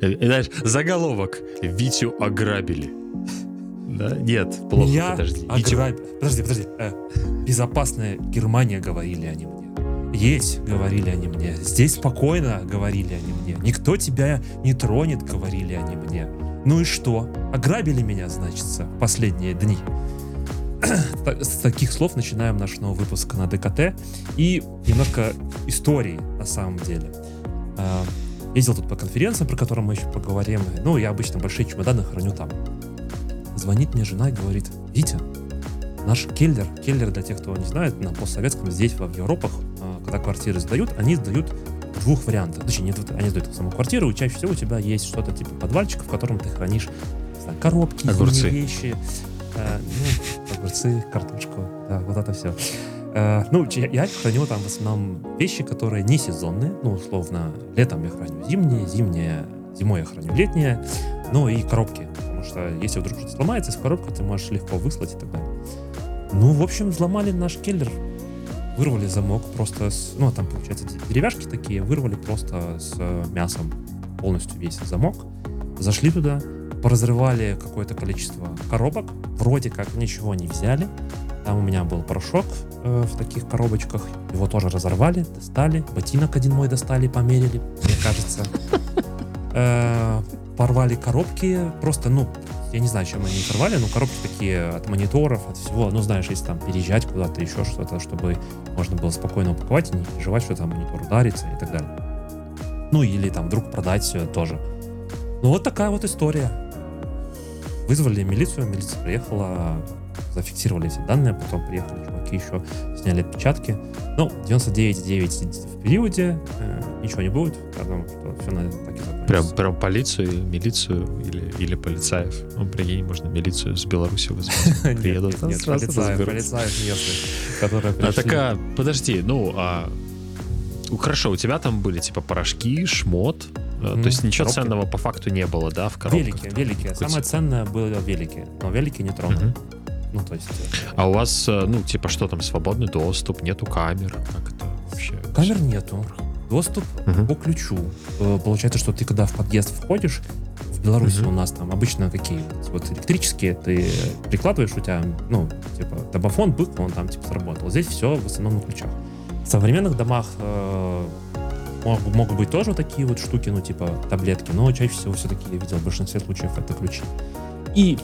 Э, знаешь, заголовок. Витю ограбили. Да? Нет, плохо, Меня подожди. ограб- Подожди, подожди. Э, безопасная Германия, говорили они мне. Есть, говорили они мне. Здесь спокойно, говорили они мне. Никто тебя не тронет, говорили они мне. Ну и что? Ограбили меня, значится, в последние дни. С таких слов начинаем наш новый выпуск на ДКТ. И немножко истории на самом деле. Ездил тут по конференциям, про которые мы еще поговорим. Ну, я обычно большие чемоданы храню там. Звонит мне жена и говорит, Витя, наш келлер, келлер для тех, кто не знает, на постсоветском здесь, в Европах, а, когда квартиры сдают, они сдают двух вариантах. Точнее, нет, они сдают саму квартиру, и чаще всего у тебя есть что-то типа подвальчика, в котором ты хранишь не знаю, коробки, Огурцы. вещи, э, ну, огурцы, картошку, да, вот это все. Ну, че- я храню там в основном вещи, которые не сезонные, ну, условно, летом я храню зимние, зимние, зимой я храню летние, ну и коробки, потому что если вдруг что-то сломается из коробки, ты можешь легко выслать и так далее. Ну, в общем, взломали наш келлер, вырвали замок просто с... Ну, там, получается, де- деревяшки такие, вырвали просто с э, мясом полностью весь замок, зашли туда, поразрывали какое-то количество коробок, вроде как ничего не взяли, там у меня был порошок э, в таких коробочках, его тоже разорвали, достали, ботинок один мой достали, померили, мне кажется. Э, Порвали коробки, просто, ну, я не знаю, чем они их рвали, но коробки такие от мониторов, от всего. Ну, знаешь, если там переезжать куда-то, еще что-то, чтобы можно было спокойно упаковать и не переживать, что там монитор ударится и так далее. Ну, или там вдруг продать все тоже. Ну, вот такая вот история. Вызвали милицию, милиция приехала, зафиксировали все данные, потом приехали чуваки еще, сняли отпечатки. Ну, 99,9 в периоде, э, ничего не будет, потому что все на так и закончится. Прям, прям полицию, милицию или, или полицаев. Ну, прикинь, можно милицию с Беларуси вызвать. Нет, Приедут, нет, полицаев, полицаев местных, которые А такая, подожди, ну, а... Хорошо, у тебя там были типа порошки, шмот, Мгм, то есть ничего коробки. ценного по факту не было, да, в коробках? Велики, там? велики. Какой Самое ценное было велики, но велики не тронули. Мгм. Ну, то есть... э, А у вас, э, ну, типа, что там, свободный доступ, нету камер, как это вообще? Камер нету. Доступ Мгм. по ключу. Э, Получается, что ты когда в подъезд входишь, в Беларуси Мгм. у нас там обычно какие вот электрические, ты прикладываешь, у тебя, ну, типа, табафон, бык, он там, типа, сработал. Здесь все в основном на ключах. В современных домах э, мог- могут быть тоже вот такие вот штуки, ну, типа, таблетки, но чаще всего все-таки я видел в большинстве случаев это ключи. И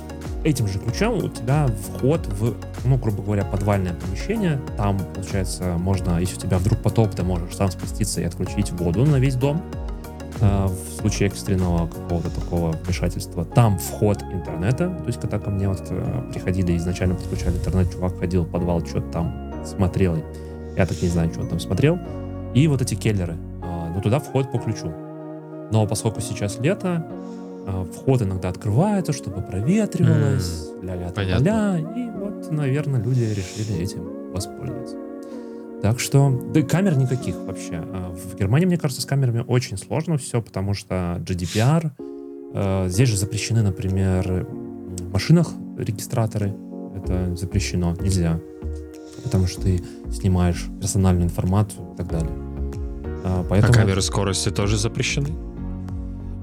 этим же ключом у тебя вход в, ну, грубо говоря, подвальное помещение. Там, получается, можно, если у тебя вдруг потоп, ты можешь сам спуститься и отключить воду на весь дом. э, в случае экстренного какого-то такого вмешательства. Там вход интернета. То есть, когда ко мне вот э, приходили, изначально подключали интернет, чувак ходил в подвал, что-то там смотрел. Я так не знаю, что он там смотрел. И вот эти келлеры. А, Но туда вход по ключу. Но поскольку сейчас лето, а, вход иногда открывается, чтобы проветривалось, ля-ля понятно. ля и вот, наверное, люди решили этим воспользоваться. Так что, да и камер никаких вообще. А В Германии, мне кажется, с камерами очень сложно все, потому что GDPR, э, здесь же запрещены, например, в машинах регистраторы, это запрещено, нельзя, потому что ты снимаешь персональную информацию и так далее. А, А Поэтому... камеры скорости тоже запрещены?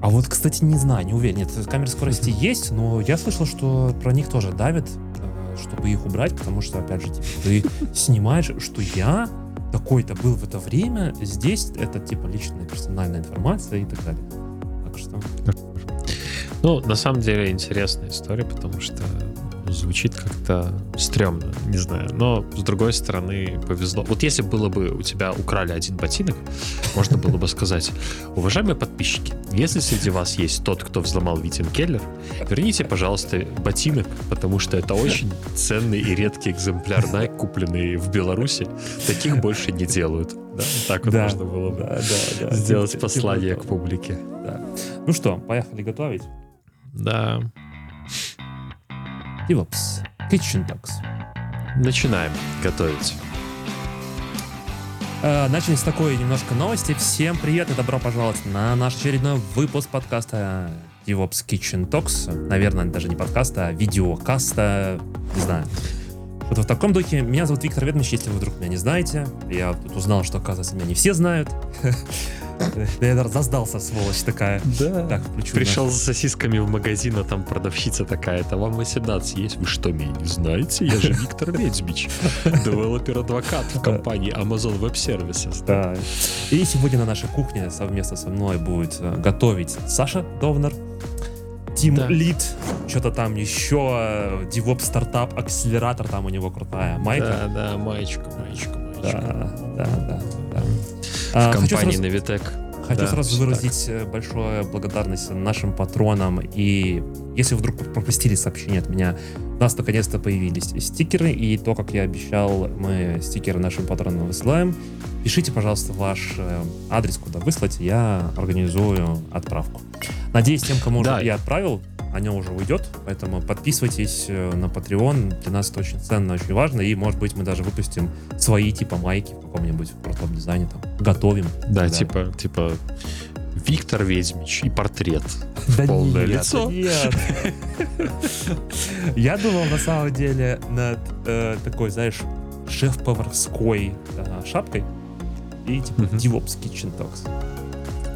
А вот, кстати, не знаю, не уверен. Нет, камеры скорости есть, но я слышал, что про них тоже давят, э, чтобы их убрать, потому что, опять же, типа, ты снимаешь, что я такой-то был в это время, здесь это, типа, личная персональная информация и так далее. Так что... Ну, на самом деле интересная история, потому что звучит как-то стрёмно, не знаю. Но, с другой стороны, повезло. Вот если было бы у тебя украли один ботинок, можно было бы сказать, уважаемые подписчики, если среди вас есть тот, кто взломал Витин Келлер, верните, пожалуйста, ботинок, потому что это очень ценный и редкий экземпляр Nike, купленный в Беларуси. Таких больше не делают. Да? Так вот Да, можно было бы да, да, да. сделать послание к публике. Да. Ну что, поехали готовить. Да. DevOps. Kitchen Talks. Начинаем готовить. Э, Начали с такой немножко новости. Всем привет и добро пожаловать на наш очередной выпуск подкаста DevOps Kitchen Talks. Наверное, даже не подкаста, а видеокаста. Не знаю, Вот в таком духе. Меня зовут Виктор Ведмич, если вы вдруг меня не знаете. Я тут узнал, что, оказывается, меня не все знают. Я зазнался, сволочь такая. Да. Так, включу. Пришел с сосисками в магазин, а там продавщица такая-то. Вам 18 есть? Вы что, меня не знаете? Я же Виктор Ведмич, developer advocate в компании Amazon Web Services. Да. И сегодня на нашей кухне совместно со мной будет э, готовить Саша Довнер. Team да. Lead, что-то там еще, DevOps стартап, accelerator там у него крутая. Майка? Да, да, маечка, маечка, маечка. Да, да, да. да. В а, компании сразу, Navitec. Хочу да, сразу выразить так. Э, большое благодарность нашим патронам. И если вдруг пропустили сообщение от меня, у нас наконец-то появились стикеры. И то, как я обещал, мы стикеры нашим патронам высылаем. Пишите, пожалуйста, ваш э, адрес, куда выслать, я организую отправку. Надеюсь, тем, кому да. уже я отправил, оно уже уйдет, поэтому подписывайтесь э, на Patreon, для нас это очень ценно, очень важно, и, может быть, мы даже выпустим свои типа майки в каком-нибудь в дизайне, там, готовим. Да, типа, типа Виктор Ведьмич и портрет. Да Полное нет, лицо. Нет. Я думал, на самом деле, над э, такой, знаешь, шеф-поварской э, шапкой и типа. DevOps Kitchen Talks.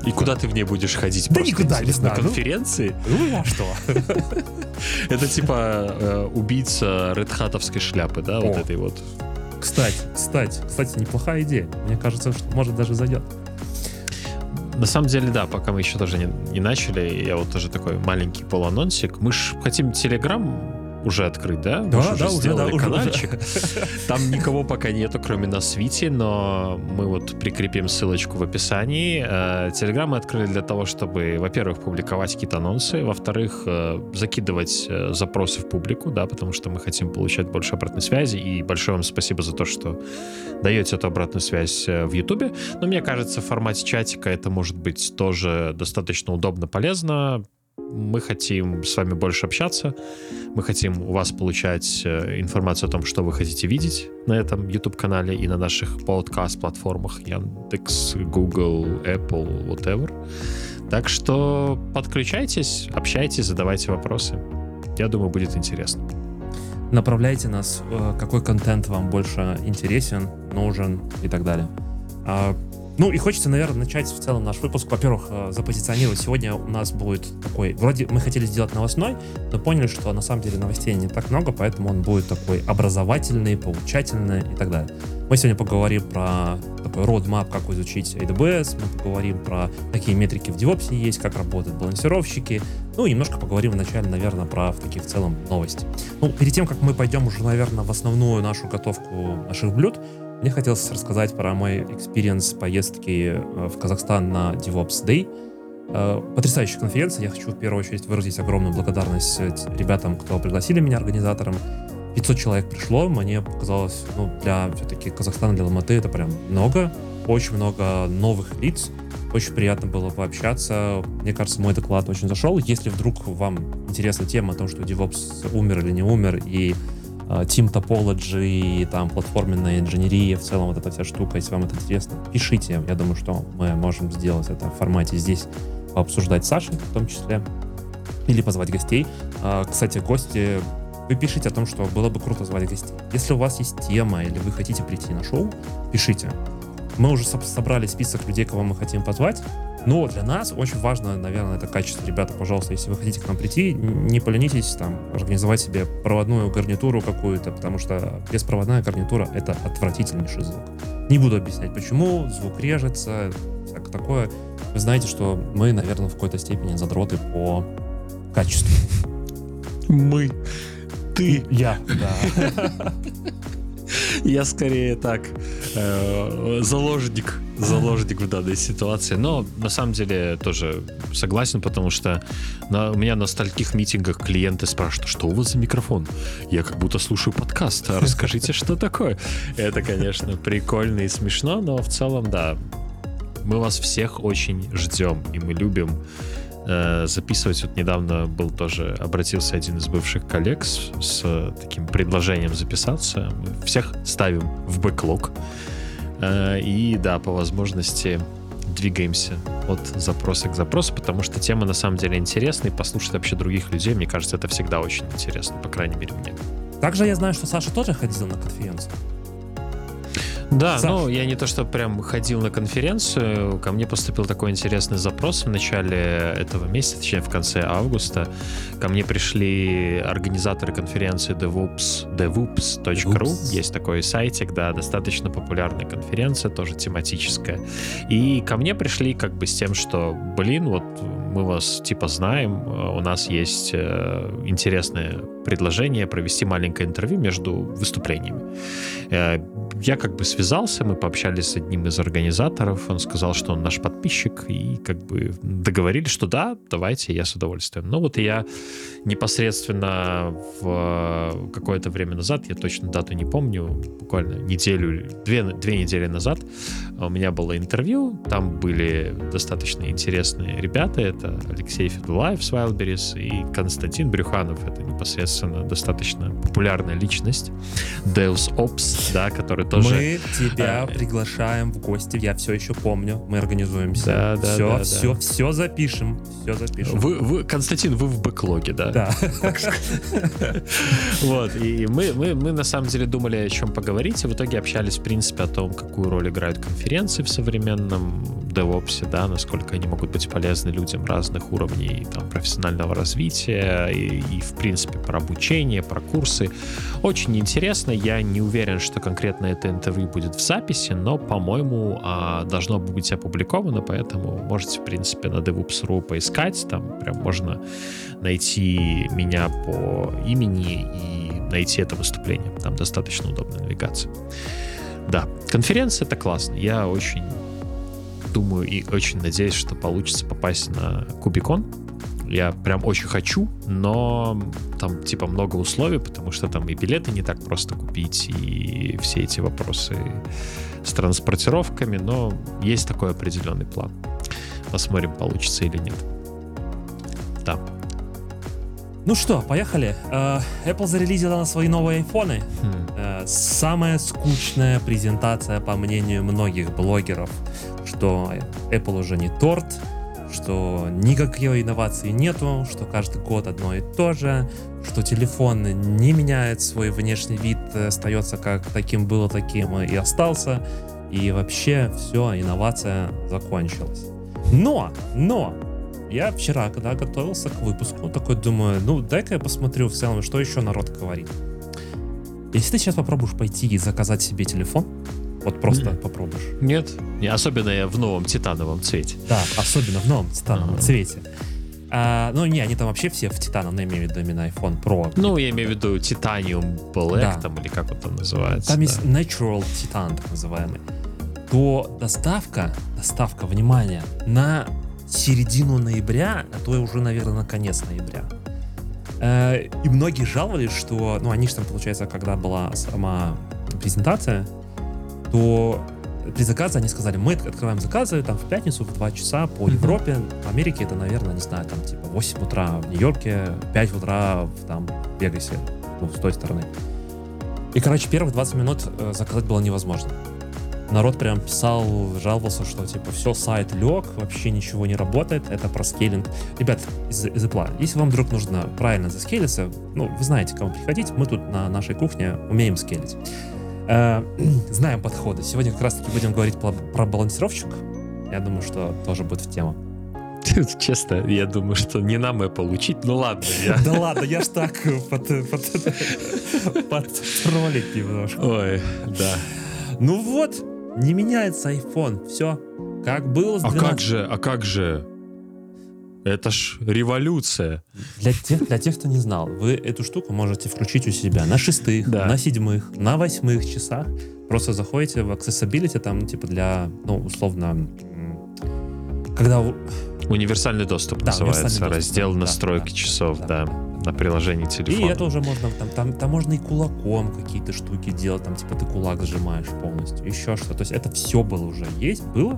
И куда ты в ней будешь ходить? Да никуда, не знаю. На ну, конференции? Ну, а что? Это типа э, убийца редхатовской шляпы, да, вот этой вот. Кстати, кстати, кстати, неплохая идея. Мне кажется, что может даже зайдет. На самом деле, да, пока мы еще тоже не, не начали, я вот тоже такой маленький полуанонсик. Мы ж хотим Телеграм уже открыт, да? Да, уже да, уже, да, каналчик. Уже. Там никого пока нету, кроме нас с Вити, но мы вот прикрепим ссылочку в описании. Телеграм мы открыли для того, чтобы, во-первых, публиковать какие-то анонсы, во-вторых, э, закидывать э, запросы в публику, да, потому что мы хотим получать больше обратной связи, и большое вам спасибо за то, что даете эту обратную связь э, в Ютубе. Но мне кажется, в формате чатика это может быть тоже достаточно удобно, полезно мы хотим с вами больше общаться, мы хотим у вас получать э, информацию о том, что вы хотите видеть на этом YouTube-канале и на наших подкаст-платформах Яндекс, Google, Apple, whatever. Так что подключайтесь, общайтесь, задавайте вопросы. Я думаю, будет интересно. Направляйте нас, э, какой контент вам больше интересен, нужен и так далее. Ну и хочется, наверное, начать в целом наш выпуск. Во-первых, э, запозиционировать. Сегодня у нас будет такой... Вроде мы хотели сделать новостной, но поняли, что на самом деле новостей не так много, поэтому он будет такой образовательный, поучательный и так далее. Мы сегодня поговорим про такой roadmap, как изучить AWS, мы поговорим про какие метрики в DevOps есть, как работают балансировщики, ну и немножко поговорим вначале, наверное, про в таких в целом новости. Ну, перед тем, как мы пойдем уже, наверное, в основную нашу готовку наших блюд, мне хотелось рассказать про мой experience поездки э, в Казахстан на DevOps Day. Э, потрясающая конференция. Я хочу в первую очередь выразить огромную благодарность э, ребятам, кто пригласили меня, организаторам. 500 человек пришло, мне показалось, ну, для все-таки Казахстана, для Алматы это прям много. Очень много новых лиц. Очень приятно было пообщаться. Мне кажется, мой доклад очень зашел. Если вдруг вам интересна тема о том, что DevOps умер или не умер, и Team Topology там платформенная инженерия, в целом вот эта вся штука, если вам это интересно, пишите. Я думаю, что мы можем сделать это в формате здесь, пообсуждать с Сашей в том числе, или позвать гостей. Э, кстати, гости, вы пишите о том, что было бы круто звать гостей. Если у вас есть тема или вы хотите прийти на шоу, пишите. Мы уже собрали список людей, кого мы хотим позвать. Но для нас очень важно, наверное, это качество. Ребята, пожалуйста, если вы хотите к нам прийти, не поленитесь там организовать себе проводную гарнитуру какую-то, потому что беспроводная гарнитура — это отвратительнейший звук. Не буду объяснять, почему. Звук режется, всякое такое. Вы знаете, что мы, наверное, в какой-то степени задроты по качеству. Мы. Ты. Я, да. Я скорее так э, заложник, заложник в данной ситуации. Но на самом деле тоже согласен, потому что у меня на стольких митингах клиенты спрашивают, что у вас за микрофон? Я как будто слушаю подкаст. А расскажите, что такое? Это, конечно, прикольно и смешно, но в целом, да, мы вас всех очень ждем, и мы любим э, записывать. Вот недавно был тоже, обратился один из бывших коллег с, с таким предложением записаться. Мы всех ставим в бэклог. Э, и да, по возможности двигаемся от запроса к запросу, потому что тема на самом деле интересная, и послушать вообще других людей, мне кажется, это всегда очень интересно, по крайней мере, мне. Также я знаю, что Саша тоже ходил на конференцию. Да, Саш. ну я не то, что прям ходил на конференцию, ко мне поступил такой интересный запрос в начале этого месяца, точнее в конце августа. Ко мне пришли организаторы конференции DevOps, devops.ru, есть такой сайтик, да, достаточно популярная конференция, тоже тематическая. И ко мне пришли как бы с тем, что, блин, вот мы вас типа знаем, у нас есть э, интересное предложение провести маленькое интервью между выступлениями. Э, я как бы связался, мы пообщались с одним из организаторов, он сказал, что он наш подписчик, и как бы договорились, что да, давайте, я с удовольствием. Ну вот и я непосредственно в какое-то время назад, я точно дату не помню, буквально неделю, две, две недели назад у меня было интервью, там были достаточно интересные ребята, это Алексей Федулаев с Wildberries и Константин Брюханов, это непосредственно достаточно популярная личность, Deus Ops, да, который тоже... Мы тебя а, приглашаем в гости, я все еще помню, мы организуемся. Да, да, все, да, все, да. все запишем, все запишем. Вы, вы, Константин, вы в бэклоге, да? Да. Вот, и мы, мы, мы на самом деле думали, о чем поговорить, и в итоге общались, в принципе, о том, какую роль играют конференции в современном DevOps, да, насколько они могут быть полезны людям разных уровней там, профессионального развития и, и, в принципе, про обучение, про курсы. Очень интересно. Я не уверен, что конкретно это интервью будет в записи, но, по-моему, а, должно быть опубликовано, поэтому можете, в принципе, на devops.ru поискать. Там прям можно найти меня по имени и найти это выступление. Там достаточно удобная навигация. Да, конференция это классно. Я очень думаю и очень надеюсь, что получится попасть на Кубикон. Я прям очень хочу, но там типа много условий, потому что там и билеты не так просто купить, и все эти вопросы с транспортировками, но есть такой определенный план. Посмотрим, получится или нет. Да. Ну что, поехали. Uh, Apple зарелизила свои новые айфоны. Хм. Uh, самая скучная презентация, по мнению многих блогеров, что Apple уже не торт, что никакой инновации нету, что каждый год одно и то же, что телефон не меняет свой внешний вид, остается как таким было, таким и остался, и вообще все, инновация закончилась. Но, но, я вчера, когда готовился к выпуску, такой думаю, ну дай-ка я посмотрю в целом, что еще народ говорит. Если ты сейчас попробуешь пойти и заказать себе телефон, вот просто mm. попробуешь. Нет, не, особенно в новом титановом цвете. Да, особенно в новом титановом ага. цвете. А, ну, не, они там вообще все в титановом, я имею в виду именно iPhone Pro. Ну, я имею в виду Titanium Black, да. там, или как он там называется. Там да. есть Natural Titan, так называемый. То доставка, доставка, внимание, на середину ноября, а то уже, наверное, на конец ноября. Э, и многие жаловались, что, ну, они же там, получается, когда была сама презентация, то при заказе они сказали, мы открываем заказы там в пятницу в 2 часа по Европе. В Америке это, наверное, не знаю, там типа 8 утра в Нью-Йорке, 5 утра в там Вегасе, ну, с той стороны. И, короче, первых 20 минут э, заказать было невозможно. Народ прям писал, жаловался, что типа все, сайт лег, вообще ничего не работает, это про скейлинг. Ребят из, из Apple, если вам вдруг нужно правильно заскейлиться, ну, вы знаете, к кому приходить, мы тут на нашей кухне умеем скейлить. Э, знаем подходы. Сегодня как раз-таки будем говорить про, про балансировщик. Я думаю, что тоже будет в тему. Честно, я думаю, что не нам это получить. Ну ладно. Я... Да ладно, я ж так под, под, под троллить немножко. Ой, да. Ну вот, не меняется iPhone. Все, как было с 12... А как же, а как же? Это ж революция. Для тех, для тех, кто не знал, вы эту штуку можете включить у себя на шестых, да. на седьмых, на восьмых часах. Просто заходите в Accessibility, там, типа, для, ну, условно, когда... Универсальный доступ да, называется, универсальный раздел доступ, настройки да, часов, да, да, да, на приложении телефона. И это уже можно, там, там, там можно и кулаком какие-то штуки делать, там, типа, ты кулак сжимаешь полностью, еще что. То есть это все было уже есть, было.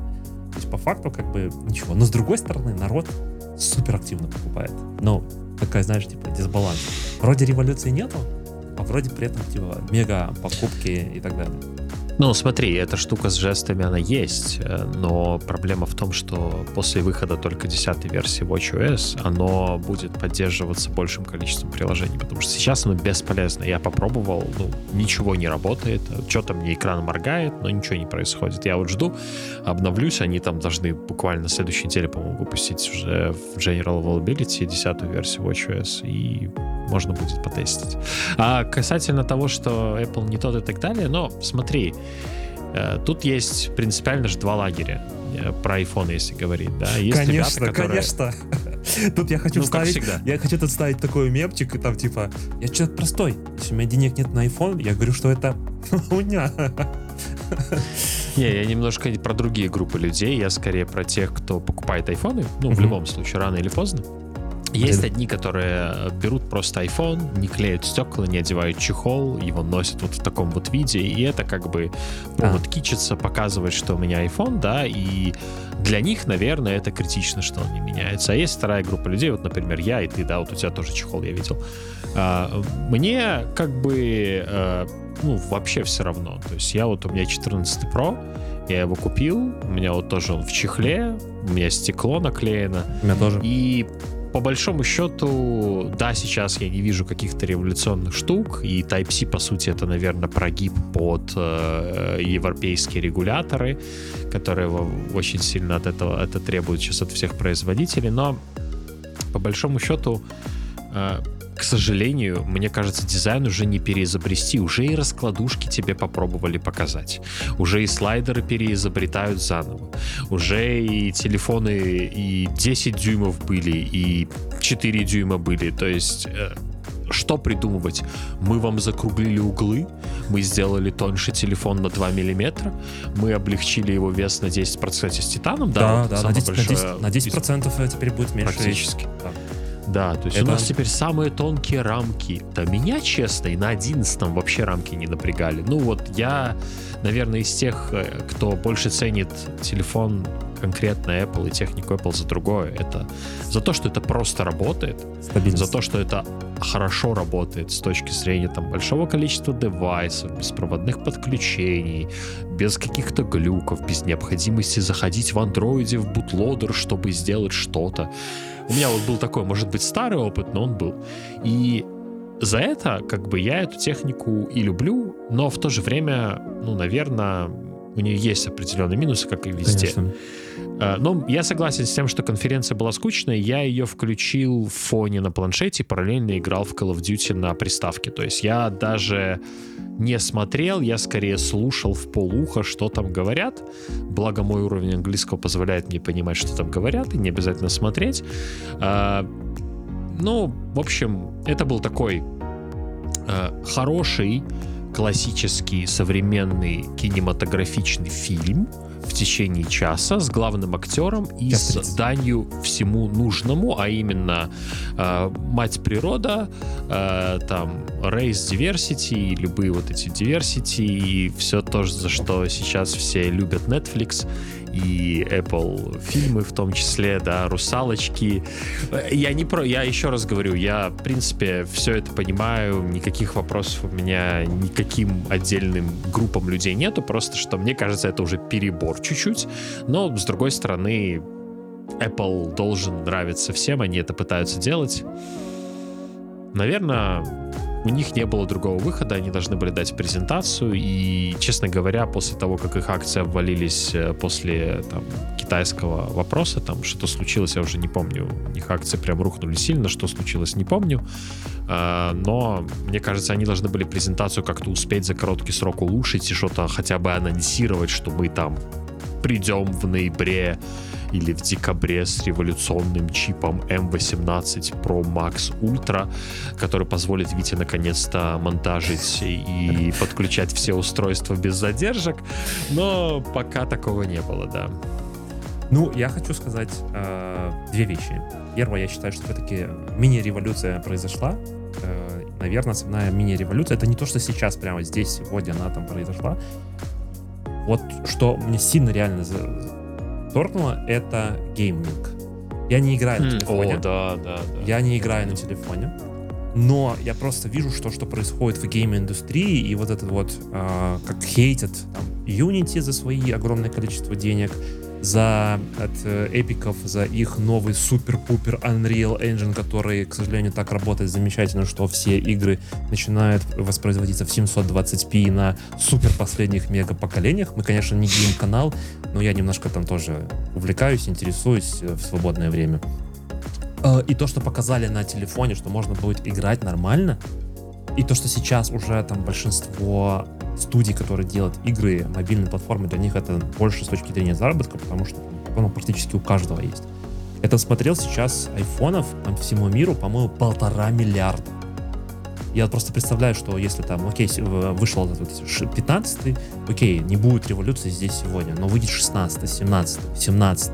То есть по факту как бы ничего. Но с другой стороны, народ супер активно покупает. Ну, такая, знаешь, типа дисбаланс. Вроде революции нету, а вроде при этом типа мега покупки и так далее. Ну, смотри, эта штука с жестами, она есть, э, но проблема в том, что после выхода только 10 версии WatchOS оно будет поддерживаться большим количеством приложений, потому что сейчас оно бесполезно. Я попробовал, ну, ничего не работает, что-то мне экран моргает, но ничего не происходит. Я вот жду, обновлюсь, они там должны буквально на следующей неделе, по-моему, выпустить уже в General Availability 10 версию WatchOS, и можно будет потестить. А касательно того, что Apple не тот и так далее, но смотри, тут есть принципиально же два лагеря э, про iPhone, если говорить, да. Есть конечно, ребята, которые... конечно. Тут я хочу Ну, вставить, я хочу тут ставить такой мемчик, и там типа, я человек простой, если у меня денег нет на iPhone, я говорю, что это хуйня. Не, я немножко про другие группы людей, я скорее про тех, кто покупает айфоны, ну, в любом случае, рано или поздно. Есть одни, которые берут просто iPhone, не клеют стекла, не одевают чехол, его носят вот в таком вот виде, и это как бы повод кичиться, показывать, что у меня iPhone, да, и для них, наверное, это критично, что он не меняется. А есть вторая группа людей, вот, например, я и ты, да, вот у тебя тоже чехол я видел. А, Мне как бы, э, ну, вообще все равно. То есть я вот, у меня 14 Pro, я его купил, у меня вот тоже он в чехле, у меня стекло наклеено, У меня тоже. и по большому счету, да, сейчас я не вижу каких-то революционных штук, и Type-C, по сути, это, наверное, прогиб под э, европейские регуляторы, которые очень сильно от этого это требуют сейчас от всех производителей, но по большому счету, э, к сожалению, мне кажется, дизайн уже не переизобрести. Уже и раскладушки тебе попробовали показать. Уже и слайдеры переизобретают заново. Уже и телефоны и 10 дюймов были, и 4 дюйма были. То есть э, что придумывать? Мы вам закруглили углы, мы сделали тоньше телефон на 2 миллиметра, мы облегчили его вес на 10%, кстати, с титаном, да, Да, вот да, на самое 10, на большое 10, на 10 процентов теперь будет меньше. Практически. Да. Да, то есть Это- у нас теперь самые тонкие рамки. Да меня, честно, и на 11 вообще рамки не напрягали. Ну вот я, наверное, из тех, э, кто больше ценит телефон конкретно Apple и технику Apple за другое. Это за то, что это просто работает, Стабильность. за то, что это хорошо работает с точки зрения там большого количества девайсов, беспроводных подключений, без каких-то глюков, без необходимости заходить в андроиде в бутлодер, чтобы сделать что-то. У меня вот был такой, может быть, старый опыт, но он был. И за это, как бы, я эту технику и люблю, но в то же время, ну, наверное, у нее есть определенные минусы, как и везде. Конечно. Э, Но я согласен с тем, что конференция была скучной. Я ее включил в фоне на планшете параллельно играл в Call of Duty на приставке. То есть я даже не смотрел, я скорее слушал в полуха, что там говорят. Благо мой уровень английского позволяет мне понимать, что там говорят, и не обязательно смотреть. А, Ну, в общем, это был такой э, хороший, классический, современный кинематографичный фильм в течение часа с главным актером и Час с 30. данью всему нужному, а именно э, мать природа, э, там race diversity, любые вот эти diversity и все то, за что сейчас все любят Netflix и Apple фильмы в том числе, да, русалочки. Э, Я не про, я еще раз говорю, я в принципе все это понимаю, никаких вопросов у меня никаким отдельным группам людей нету, просто что мне кажется это уже перебор чуть-чуть, но с другой стороны Apple должен нравиться всем, они это пытаются делать. Наверное, у них не было другого выхода, они должны были дать презентацию, и, честно говоря, после того, как их акции обвалились э, после там, китайского вопроса, там что-то случилось, я уже не помню, у них акции прям рухнули сильно, что случилось, не помню, А, но, мне кажется, они должны были презентацию как-то успеть за короткий срок улучшить и что-то хотя бы анонсировать, что мы там придем в ноябре или в декабре с революционным чипом M18 Pro Max Ultra, который позволит Вите наконец-то монтажить и подключать все устройства без задержек. Но пока такого не было, да. Ну, я хочу сказать э, две вещи. Первое, я считаю, что все-таки мини-революция произошла. Э, наверное, основная мини-революция это не то, что сейчас, прямо здесь, сегодня она там произошла. Вот что мне сильно реально торкнуло, это гейминг. Я не играю на телефоне. Хм, да, да, да. Я не играю на телефоне. но я просто вижу, что, что происходит в гейм-индустрии, и вот этот вот, э, как хейтят там, Unity за свои огромное количество денег, за от э, Эпиков, за их новый супер-пупер Unreal Engine, который, к сожалению, так работает замечательно, что все игры начинают воспроизводиться в 720p на супер последних мега поколениях. Мы, конечно, не гейм-канал, но я немножко там тоже увлекаюсь, интересуюсь э, в свободное время. Э, и то, что показали на телефоне, что можно будет играть нормально, и то, что сейчас уже там большинство студий, которые делают игры, мобильные платформы, для них это больше с точки зрения заработка, потому что оно практически у каждого есть. Это смотрел сейчас айфонов по всему миру, по-моему, полтора миллиарда. Я просто представляю, что если там, окей, вышел этот 15 окей, не будет революции здесь сегодня, но выйдет 16 17 17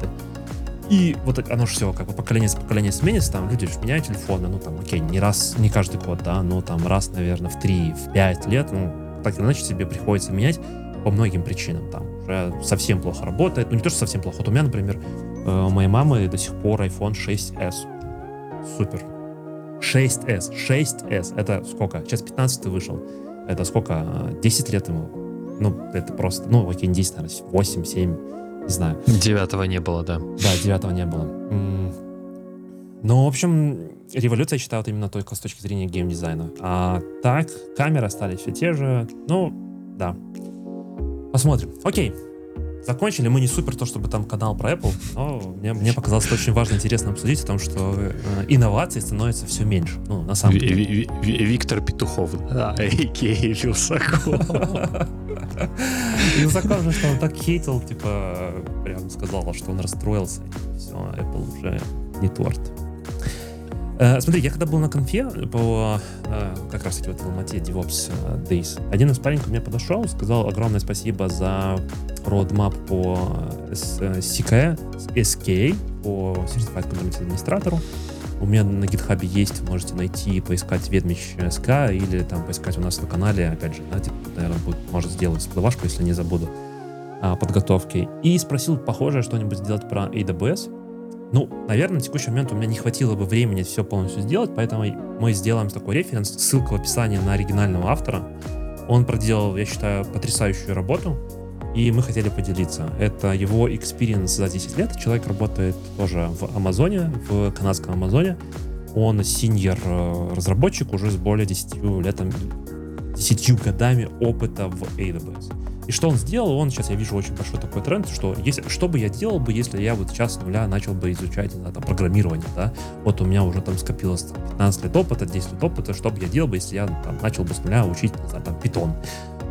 и вот оно все, как бы поколение с поколения сменится, там люди меняют телефоны, ну там, окей, не раз, не каждый год, да, но там раз, наверное, в 3, в 5 лет, ну, так или иначе тебе приходится менять по многим причинам. Там уже совсем плохо работает. Ну, не то, что совсем плохо. Вот у меня, например, э, у моей мамы до сих пор iPhone 6s. Супер. 6s. 6s. Это сколько? Сейчас 15 вышел. Это сколько? 10 лет ему. Ну, это просто, ну, окей, не 10, наверное, 8, 7, не знаю. Девятого не было, да. Да, девятого не было. Ну, в общем, революция, я считаю, вот именно только с точки зрения геймдизайна. А так, камеры остались все те же. Ну, да. Посмотрим. Окей. Закончили. Мы не супер то, чтобы там канал про Apple, но мне, мне показалось это очень важно, интересно обсудить о том, что э, инноваций становится все меньше. Ну, на самом деле. Виктор Петухов, да, а.к.а. Вилсаков. Вилсаков же, что он так хейтил, типа, прям сказал, что он расстроился. Все, Apple уже не торт. Э, смотри, я когда был на конфе по э, как раз таки вот в Алмате DevOps э, Days, один из пареньков мне подошел, сказал огромное спасибо за roadmap по SK, SK по Certified Community администратору. У меня на GitHub есть, можете найти, поискать ведмич SK или там поискать у нас на канале, опять же, да, типа, наверное, будет, может сделать всплывашку, если не забуду, а, подготовки. И спросил похожее что-нибудь сделать про AWS. Ну, наверное, на текущий момент у меня не хватило бы времени все полностью сделать, поэтому мы сделаем такой референс, ссылка в описании на оригинального автора. Он проделал, я считаю, потрясающую работу, и мы хотели поделиться. Это его experience за 10 лет. Человек работает тоже в Амазоне, в канадском Амазоне. Он синьор э, разработчик уже с более 10 летом, 10 годами опыта в AWS. И что он сделал? Он, сейчас я вижу очень большой такой тренд, что если, что бы я делал бы, если я вот сейчас с нуля начал бы изучать знаю, там, программирование, да? Вот у меня уже там скопилось там, 15 лет опыта, 10 лет опыта, что бы я делал бы, если я там, начал бы с нуля учить, не знаю, там, питон.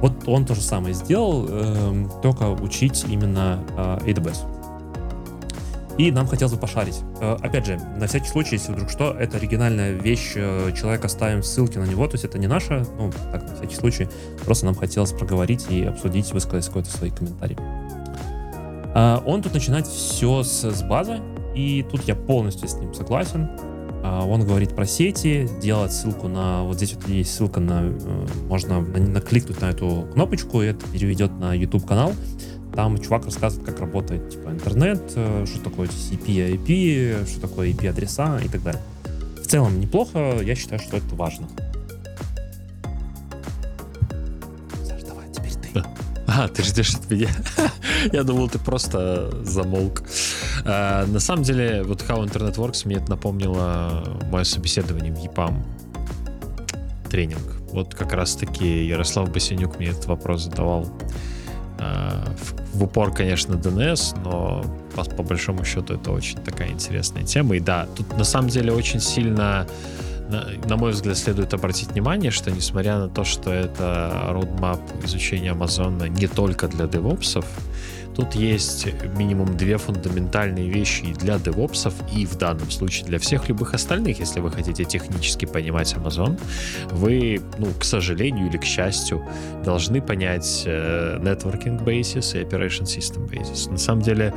Вот он то же самое сделал, э, только учить именно э, AWS. И нам хотелось бы пошарить. Э, опять же, на всякий случай, если вдруг что, это оригинальная вещь, э, человек оставим ссылки на него, то есть это не наша, ну, так, на всякий случай, просто нам хотелось проговорить и обсудить, высказать какой-то свои комментарии. А, он тут начинает все с, с базы, и тут я полностью с ним согласен. Он говорит про сети, делать ссылку на... Вот здесь вот есть ссылка на... Э, можно накликнуть на эту кнопочку, и это переведет на YouTube-канал. Там чувак рассказывает, как работает типа интернет, э, что такое CP, IP, что такое IP-адреса и так далее. В целом неплохо, я считаю, что это важно. Саш, давай, теперь ты. А, ты ждешь от меня? Я думал, ты просто замолк. А, на самом деле, вот How Internet Works мне это напомнило мое собеседование в EPAM тренинг. Вот как раз-таки Ярослав Басенюк мне этот вопрос задавал в упор, конечно, DNS, но по, по большому счету это очень такая интересная тема. И да, тут на самом деле очень сильно, на, на мой взгляд, следует обратить внимание, что несмотря на то, что это roadmap изучения Амазона не только для девопсов, Тут есть минимум две фундаментальные вещи для девопсов, и в данном случае для всех любых остальных. Если вы хотите технически понимать Amazon, вы, ну, к сожалению или к счастью, должны понять э, networking basis и operation system basis. На самом деле,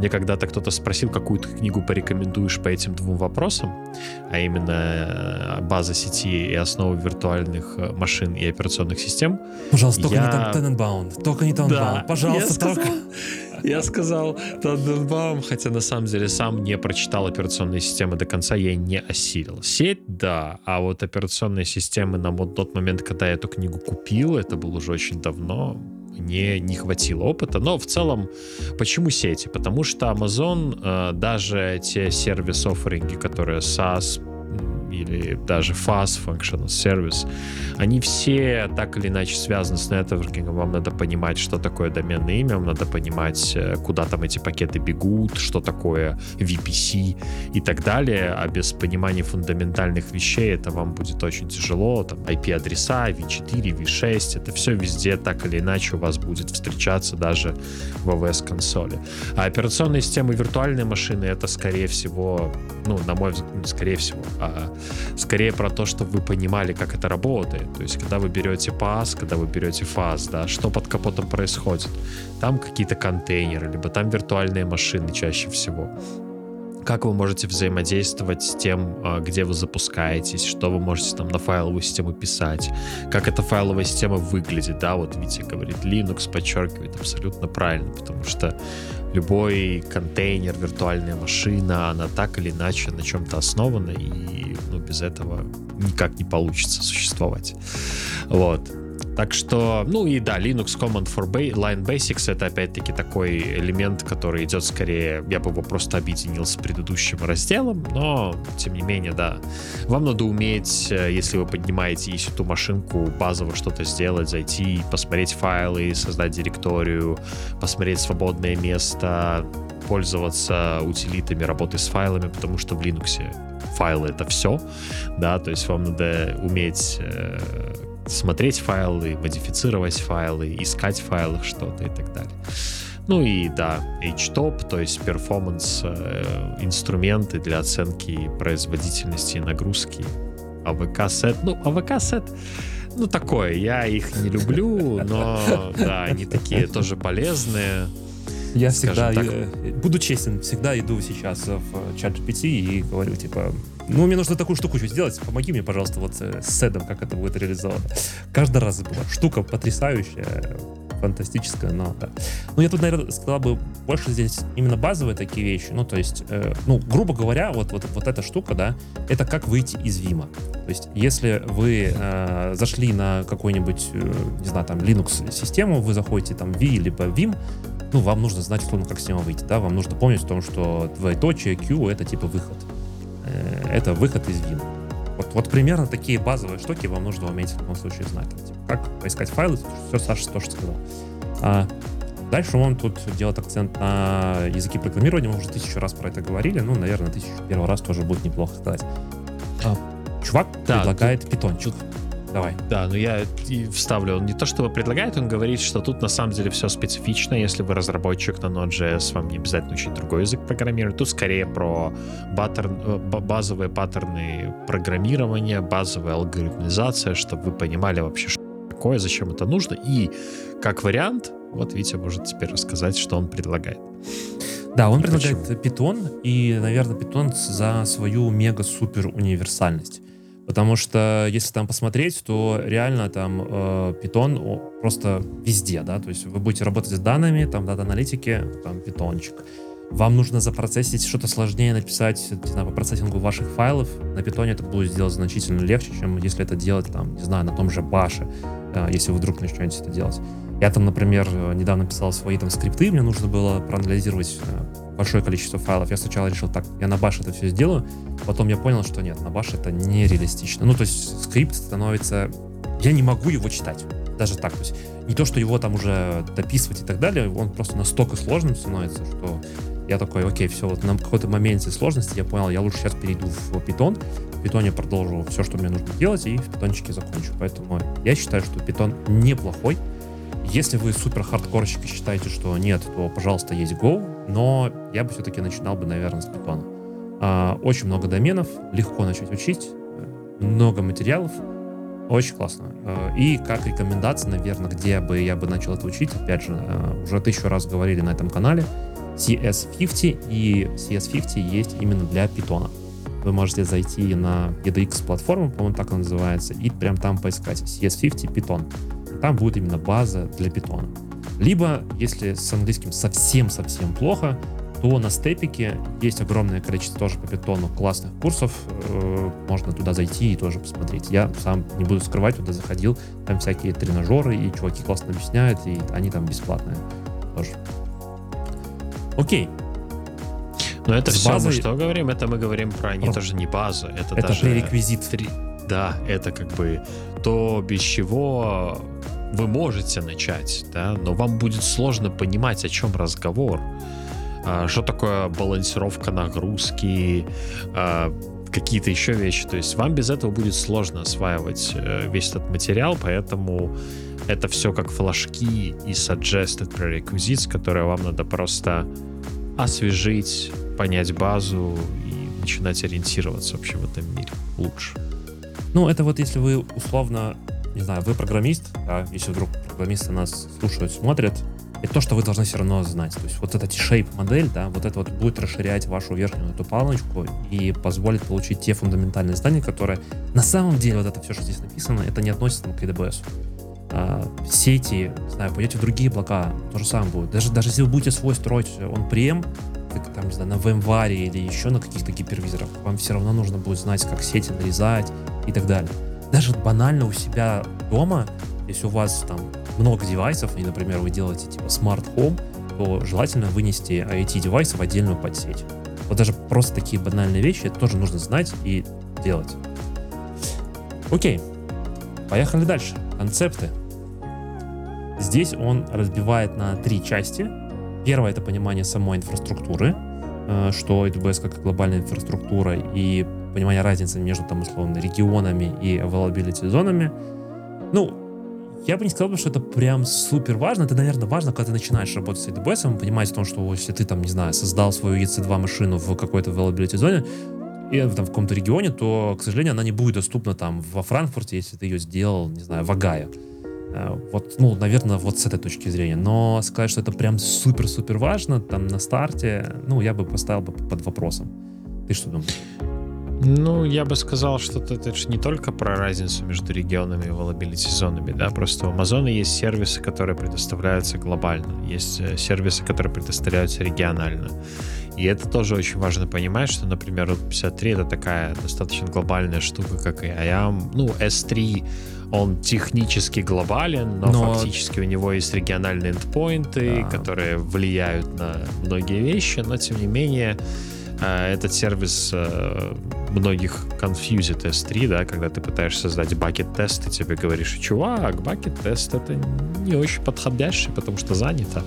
мне когда-то кто-то спросил, какую ты книгу порекомендуешь по этим двум вопросам, а именно э, база сети и основы виртуальных э, машин и операционных систем. Пожалуйста, только я... не там Tenenbaum, только не Tenenbaum, да, пожалуйста, я только... Сказал, Я сказал Танденбаум, хотя на самом деле сам не прочитал операционные системы до конца, я не осилил. Сеть, да, а вот операционные системы на вот тот момент, когда я эту книгу купил, это было уже очень давно, мне не хватило опыта. Но в целом, почему сети? Потому что Amazon, э, даже те сервис-офферинги, которые SaaS, или даже FAS, Functional Service, они все так или иначе связаны с нетворкингом. Вам надо понимать, что такое доменное имя, вам надо понимать, э, куда там эти пакеты бегут, что такое VPC и так далее. А без понимания фундаментальных вещей это вам будет очень тяжело. Там IP-адреса, V4, V6, это все везде так или иначе у вас будет встречаться даже в OS-консоли. А операционные системы виртуальной машины это скорее всего, ну, на мой взгляд, скорее всего, а скорее про то, чтобы вы понимали, как это работает. То есть, когда вы берете PAS, когда вы берете FAS, да, что под капотом происходит. Там какие-то контейнеры, либо там виртуальные машины чаще всего как вы можете взаимодействовать с тем, а, где вы запускаетесь, что вы можете там на файловую систему писать, как эта файловая система выглядит, да, вот Витя говорит, Linux подчеркивает абсолютно правильно, потому что любой контейнер, виртуальная машина, она так или иначе на чем-то основана, и ну, без этого никак не получится существовать. Вот. Так что, ну и да, Linux Command for Line Basics это опять-таки такой элемент, который идет скорее, я бы его просто объединил с предыдущим разделом, но тем не менее, да, вам надо уметь, э, если вы поднимаете эту машинку, базово что-то сделать, зайти, посмотреть файлы, создать директорию, посмотреть свободное место, пользоваться утилитами работы с файлами, потому что в Linux файлы это все, да, то есть вам надо уметь э, смотреть файлы, модифицировать файлы, искать в файлах что-то и так далее. Ну и да, HTOP, то есть перформанс э, инструменты для оценки производительности и нагрузки. AVK-сет, ну AVK-сет, ну такое, я их не люблю, но да, они такие тоже полезные. Я всегда, так. буду честен, всегда иду сейчас в чат GPT и говорю, типа, ну, мне нужно такую штуку сделать, помоги мне, пожалуйста, вот с седом, как это будет реализовано. Каждый раз была штука потрясающая, фантастическая, но да. Ну, я тут, наверное, сказал бы, больше здесь именно базовые такие вещи. Ну, то есть, э, ну, грубо говоря, вот, вот, вот эта штука, да, это как выйти из Вима. То есть, если вы э, зашли на какой-нибудь, э, не знаю, там, Linux-систему, вы заходите там в V либо Vim, ну, вам нужно знать, условно, как с него выйти, да, вам нужно помнить о том, что двоеточие Q — это типа выход. Э, это выход из Vim. Вот, вот примерно такие базовые штуки вам нужно уметь в любом случае знать. Типа, как поискать файлы, все Саша тоже сказал. А дальше он тут делает акцент на языки программирования, мы уже тысячу раз про это говорили, ну, наверное, тысячу первый раз тоже будет неплохо сказать. А, чувак да, предлагает тут, питончик. Давай. Да, но я вставлю. Он не то, что предлагает, он говорит, что тут на самом деле все специфично. Если вы разработчик на Node.js, вам не обязательно учить другой язык программирования. Тут скорее про паттерн, э, базовые паттерны программирования, базовая алгоритмизация, чтобы вы понимали вообще, что такое, зачем это нужно. И как вариант, вот Витя может теперь рассказать, что он предлагает. Да, он предлагает Python, и, наверное, Python за свою мега-супер универсальность. Потому что если там посмотреть, то реально там э, Python просто везде, да, то есть вы будете работать с данными, там дата-аналитики, там питончик. Вам нужно запроцессить что-то сложнее, написать, не знаю, по процессингу ваших файлов. На питоне это будет сделать значительно легче, чем если это делать, там, не знаю, на том же баше, если вы вдруг начнете это делать. Я там, например, недавно писал свои там скрипты, мне нужно было проанализировать э, большое количество файлов. Я сначала решил, так, я на баш это все сделаю, потом я понял, что нет, на баш это нереалистично. Ну, то есть скрипт становится... Я не могу его читать. Даже так. То есть не то, что его там уже дописывать и так далее, он просто настолько сложным становится, что я такой, окей, все, вот на какой-то моменте сложности я понял, я лучше сейчас перейду в Python, в питоне продолжу все, что мне нужно делать, и в питончике закончу. Поэтому я считаю, что питон неплохой, если вы супер хардкорщик и считаете, что нет, то, пожалуйста, есть Go, но я бы все-таки начинал бы, наверное, с Python. А, очень много доменов, легко начать учить, много материалов, очень классно. А, и как рекомендация, наверное, где бы я бы начал это учить, опять же, а, уже тысячу раз говорили на этом канале, CS50 и CS50 есть именно для Python. Вы можете зайти на EDX платформу, по-моему, так она называется, и прям там поискать CS50 Python. Там будет именно база для питона. Либо, если с английским совсем-совсем плохо, то на степике есть огромное количество тоже по питону классных курсов. Э, можно туда зайти и тоже посмотреть. Я сам не буду скрывать, туда заходил. Там всякие тренажеры, и чуваки классно объясняют, и они там бесплатные тоже. Окей. Но это С все базой... мы что говорим? Это мы говорим про не тоже не база, это, это даже... пререквизит. Да, это как бы то, без чего вы можете начать, да, но вам будет сложно понимать, о чем разговор. А, что такое балансировка нагрузки, а, какие-то еще вещи. То есть вам без этого будет сложно осваивать э, весь этот материал, поэтому это все как флажки и suggested prerequisites, которые вам надо просто освежить, понять базу и начинать ориентироваться вообще в этом мире лучше. Ну, это вот если вы условно, не знаю, вы программист, да, если вдруг программисты нас слушают, смотрят, это то, что вы должны все равно знать. То есть вот эта shape модель, да, вот это вот будет расширять вашу верхнюю эту палочку и позволит получить те фундаментальные знания, которые на самом деле вот это все, что здесь написано, это не относится к AWS. А, сети, не знаю, пойдете в другие облака, то же самое будет. Даже, даже если вы будете свой строить он прем, там, не знаю, на VMware или еще на каких-то гипервизорах, вам все равно нужно будет знать, как сети нарезать и так далее. Даже банально у себя дома, если у вас там много девайсов, и, например, вы делаете типа Smart Home, то желательно вынести IoT-девайсы в отдельную подсеть. Вот даже просто такие банальные вещи тоже нужно знать и делать. Окей, поехали дальше. Концепты. Здесь он разбивает на три части. Первое — это понимание самой инфраструктуры, э, что AWS как глобальная инфраструктура и понимание разницы между там условно регионами и availability зонами. Ну, я бы не сказал, что это прям супер важно. Это, наверное, важно, когда ты начинаешь работать с AWS, понимать о том, что если ты там, не знаю, создал свою EC2 машину в какой-то availability зоне, и там в каком-то регионе, то, к сожалению, она не будет доступна там во Франкфурте, если ты ее сделал, не знаю, в Агае. Э, вот, ну, наверное, вот с этой точки зрения. Но сказать, что это прям супер-супер важно, там, на старте, ну, я бы поставил бы под вопросом. Ты что думаешь? Ну, я бы сказал, что это же не только про разницу между регионами и availability зонами, да, просто у Amazon есть сервисы, которые предоставляются глобально, есть э, сервисы, которые предоставляются регионально. И это тоже очень важно понимать, что, например, вот 53 это такая достаточно глобальная штука, как и IAM. Ну, S3 он технически глобален, но, но фактически у него есть региональные эндпоинты, да. которые влияют на многие вещи, но тем не менее э, этот сервис э, многих confused S3, да, когда ты пытаешься создать бакет-тест, и тебе говоришь, чувак, бакет-тест это не очень подходящий, потому что занято.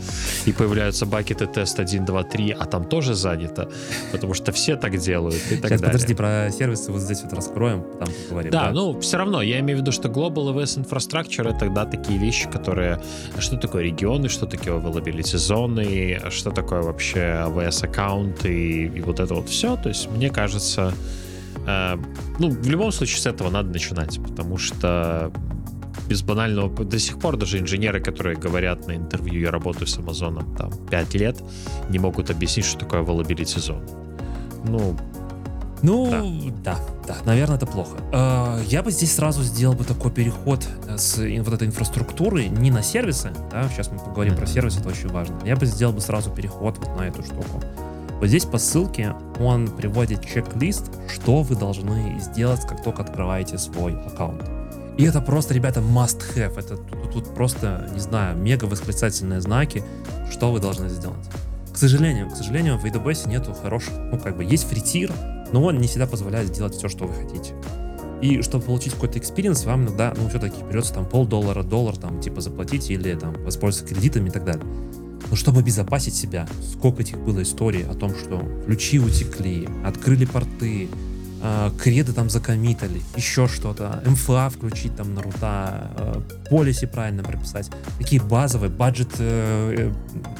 И появляются бакеты тест 1, 2, 3, а там тоже занято, потому что все так делают и так Сейчас, далее. подожди, про сервисы вот здесь вот раскроем, там поговорим. Да, да, ну, все равно, я имею в виду, что Global AWS Infrastructure это тогда такие вещи, которые... Что такое регионы, что такое availability зоны, что такое вообще AWS аккаунты и, и вот это вот все. То есть, мне кажется, Э, ну, в любом случае с этого надо начинать, потому что без банального... До сих пор даже инженеры, которые говорят на интервью, я работаю с Амазоном там 5 лет, не могут объяснить, что такое availability zone. Ну, ну, да. да, да, наверное, это плохо. Э, я бы здесь сразу сделал бы такой переход с вот этой инфраструктуры не на сервисы, да, сейчас мы поговорим mm-hmm. про сервисы, это очень важно. Я бы сделал бы сразу переход вот на эту штуку. Вот здесь по ссылке он приводит чек-лист, что вы должны сделать, как только открываете свой аккаунт. И это просто, ребята, must have. Это тут, тут просто, не знаю, мега восклицательные знаки, что вы должны сделать. К сожалению, к сожалению, в AWS нету хороших, ну, как бы, есть free tier, но он не всегда позволяет сделать все, что вы хотите. И чтобы получить какой-то experience, вам иногда, ну, все-таки придется там полдоллара, доллар, там, типа, заплатить или там воспользоваться кредитами и так далее. Но чтобы обезопасить себя, сколько этих было историй о том, что ключи утекли, открыли порты, э, креды там закоммитали, еще что-то, МФА включить там на рута, э, полиси правильно прописать. Такие базовые баджет, э,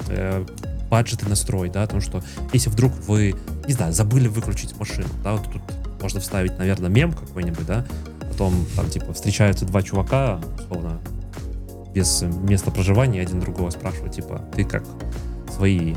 э, баджеты настрой, да, о том, что если вдруг вы, не знаю, забыли выключить машину, да, вот тут можно вставить, наверное, мем какой-нибудь, да, потом там типа встречаются два чувака, условно, без места проживания один другого спрашивают, типа, ты как свои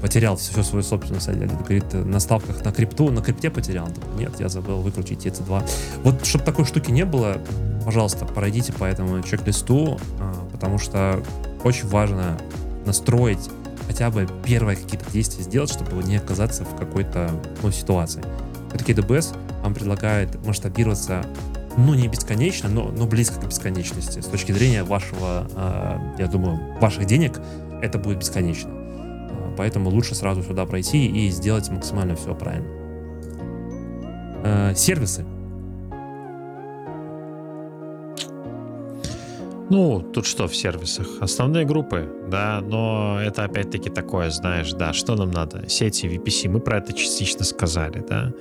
потерял всю свою собственность, говорит, на ставках на крипту, на крипте потерял. Нет, я забыл выключить EC2. Вот, чтобы такой штуки не было, пожалуйста, пройдите по этому чек-листу, а, потому что очень важно настроить хотя бы первые какие-то действия сделать, чтобы не оказаться в какой-то ну, ситуации. Все-таки AWS вам предлагает масштабироваться ну, не бесконечно, но, но близко к бесконечности. С точки зрения вашего, э, я думаю, ваших денег это будет бесконечно. Э, поэтому лучше сразу сюда пройти и сделать максимально все правильно. Э, сервисы. Ну, тут что в сервисах? Основные группы, да, но это опять-таки такое, знаешь, да, что нам надо? Сети VPC, мы про это частично сказали, да.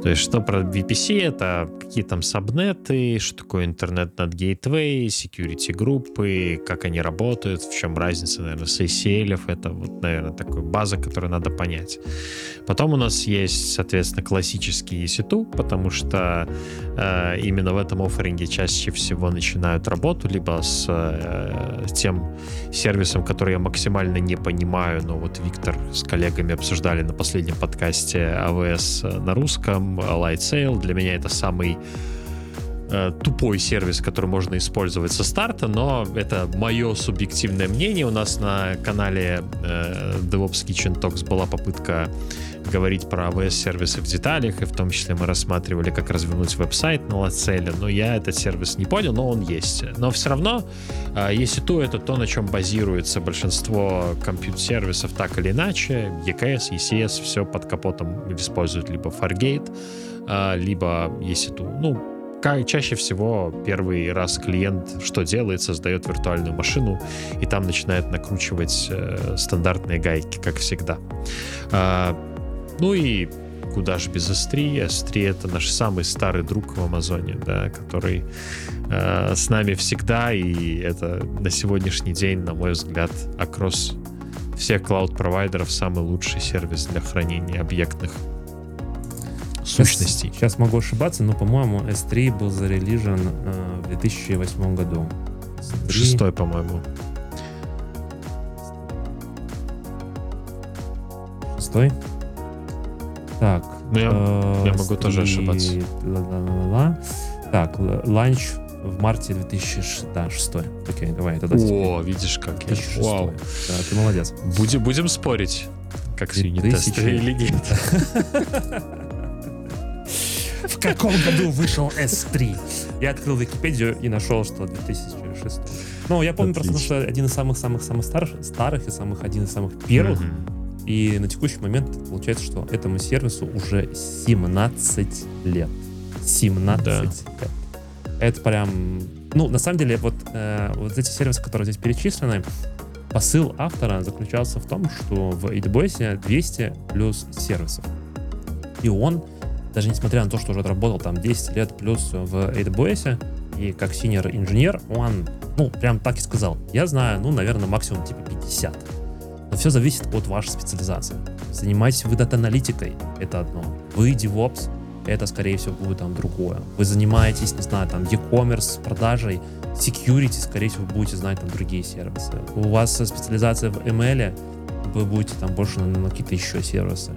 То есть, что про VPC, это какие там сабнеты, что такое интернет над гейтвей, security группы, как они работают, в чем разница, наверное, с ACL, это вот, наверное, такая база, которую надо понять. Потом у нас есть, соответственно, классический EC2, потому что э, именно в этом офферинге чаще всего начинают работу либо с с э, тем сервисом, который я максимально не понимаю, но вот Виктор с коллегами обсуждали на последнем подкасте AWS на русском, Lightsail. Для меня это самый э, тупой сервис, который можно использовать со старта, но это мое субъективное мнение. У нас на канале э, DevOps Kitchen Talks была попытка говорить про AWS-сервисы в деталях, и в том числе мы рассматривали, как развернуть веб-сайт на Лацеле, но я этот сервис не понял, но он есть. Но все равно, а, если то, это то, на чем базируется большинство компьютер-сервисов так или иначе, EKS, ECS, все под капотом используют либо Fargate, а, либо EC2. Ну, чаще всего первый раз клиент что делает, создает виртуальную машину и там начинает накручивать э, стандартные гайки, как всегда. А, ну и куда же без S3? S3 это наш самый старый друг в Амазоне, да, который э, с нами всегда, и это на сегодняшний день, на мой взгляд, акросс всех клауд-провайдеров самый лучший сервис для хранения объектных сущностей. Сейчас, сейчас могу ошибаться, но, по-моему, S3 был зарелижен э, в 2008 году. S3... Шестой, по-моему. Шестой? Так. Ну, я, э, я могу тоже ошибаться. Ла-ла-ла-ла. Так, ланч в марте 2006. Да, 6. Окей, давай, тогда О, видишь, как я. Вау. Да, ты молодец. Будем, будем спорить, как свиньи-тестеры или нет. В каком году вышел S3? Я открыл Википедию и нашел, что 2006. Ну, я помню Отлично. просто, что один из самых-самых-самых старых, старых и самых один из самых первых. Mm-hmm и на текущий момент получается, что этому сервису уже 17 лет. 17 да. лет. Это прям... Ну, на самом деле, вот, э, вот эти сервисы, которые здесь перечислены, посыл автора заключался в том, что в AWS 200 плюс сервисов. И он, даже несмотря на то, что уже отработал там 10 лет плюс в AWS, и как senior инженер, он, ну, прям так и сказал, я знаю, ну, наверное, максимум типа 50 но все зависит от вашей специализации. Занимаетесь вы дата-аналитикой, это одно. Вы DevOps, это, скорее всего, будет там другое. Вы занимаетесь, не знаю, там, e-commerce, продажей, security, скорее всего, вы будете знать там другие сервисы. У вас специализация в ML, вы будете там больше на какие-то еще сервисы.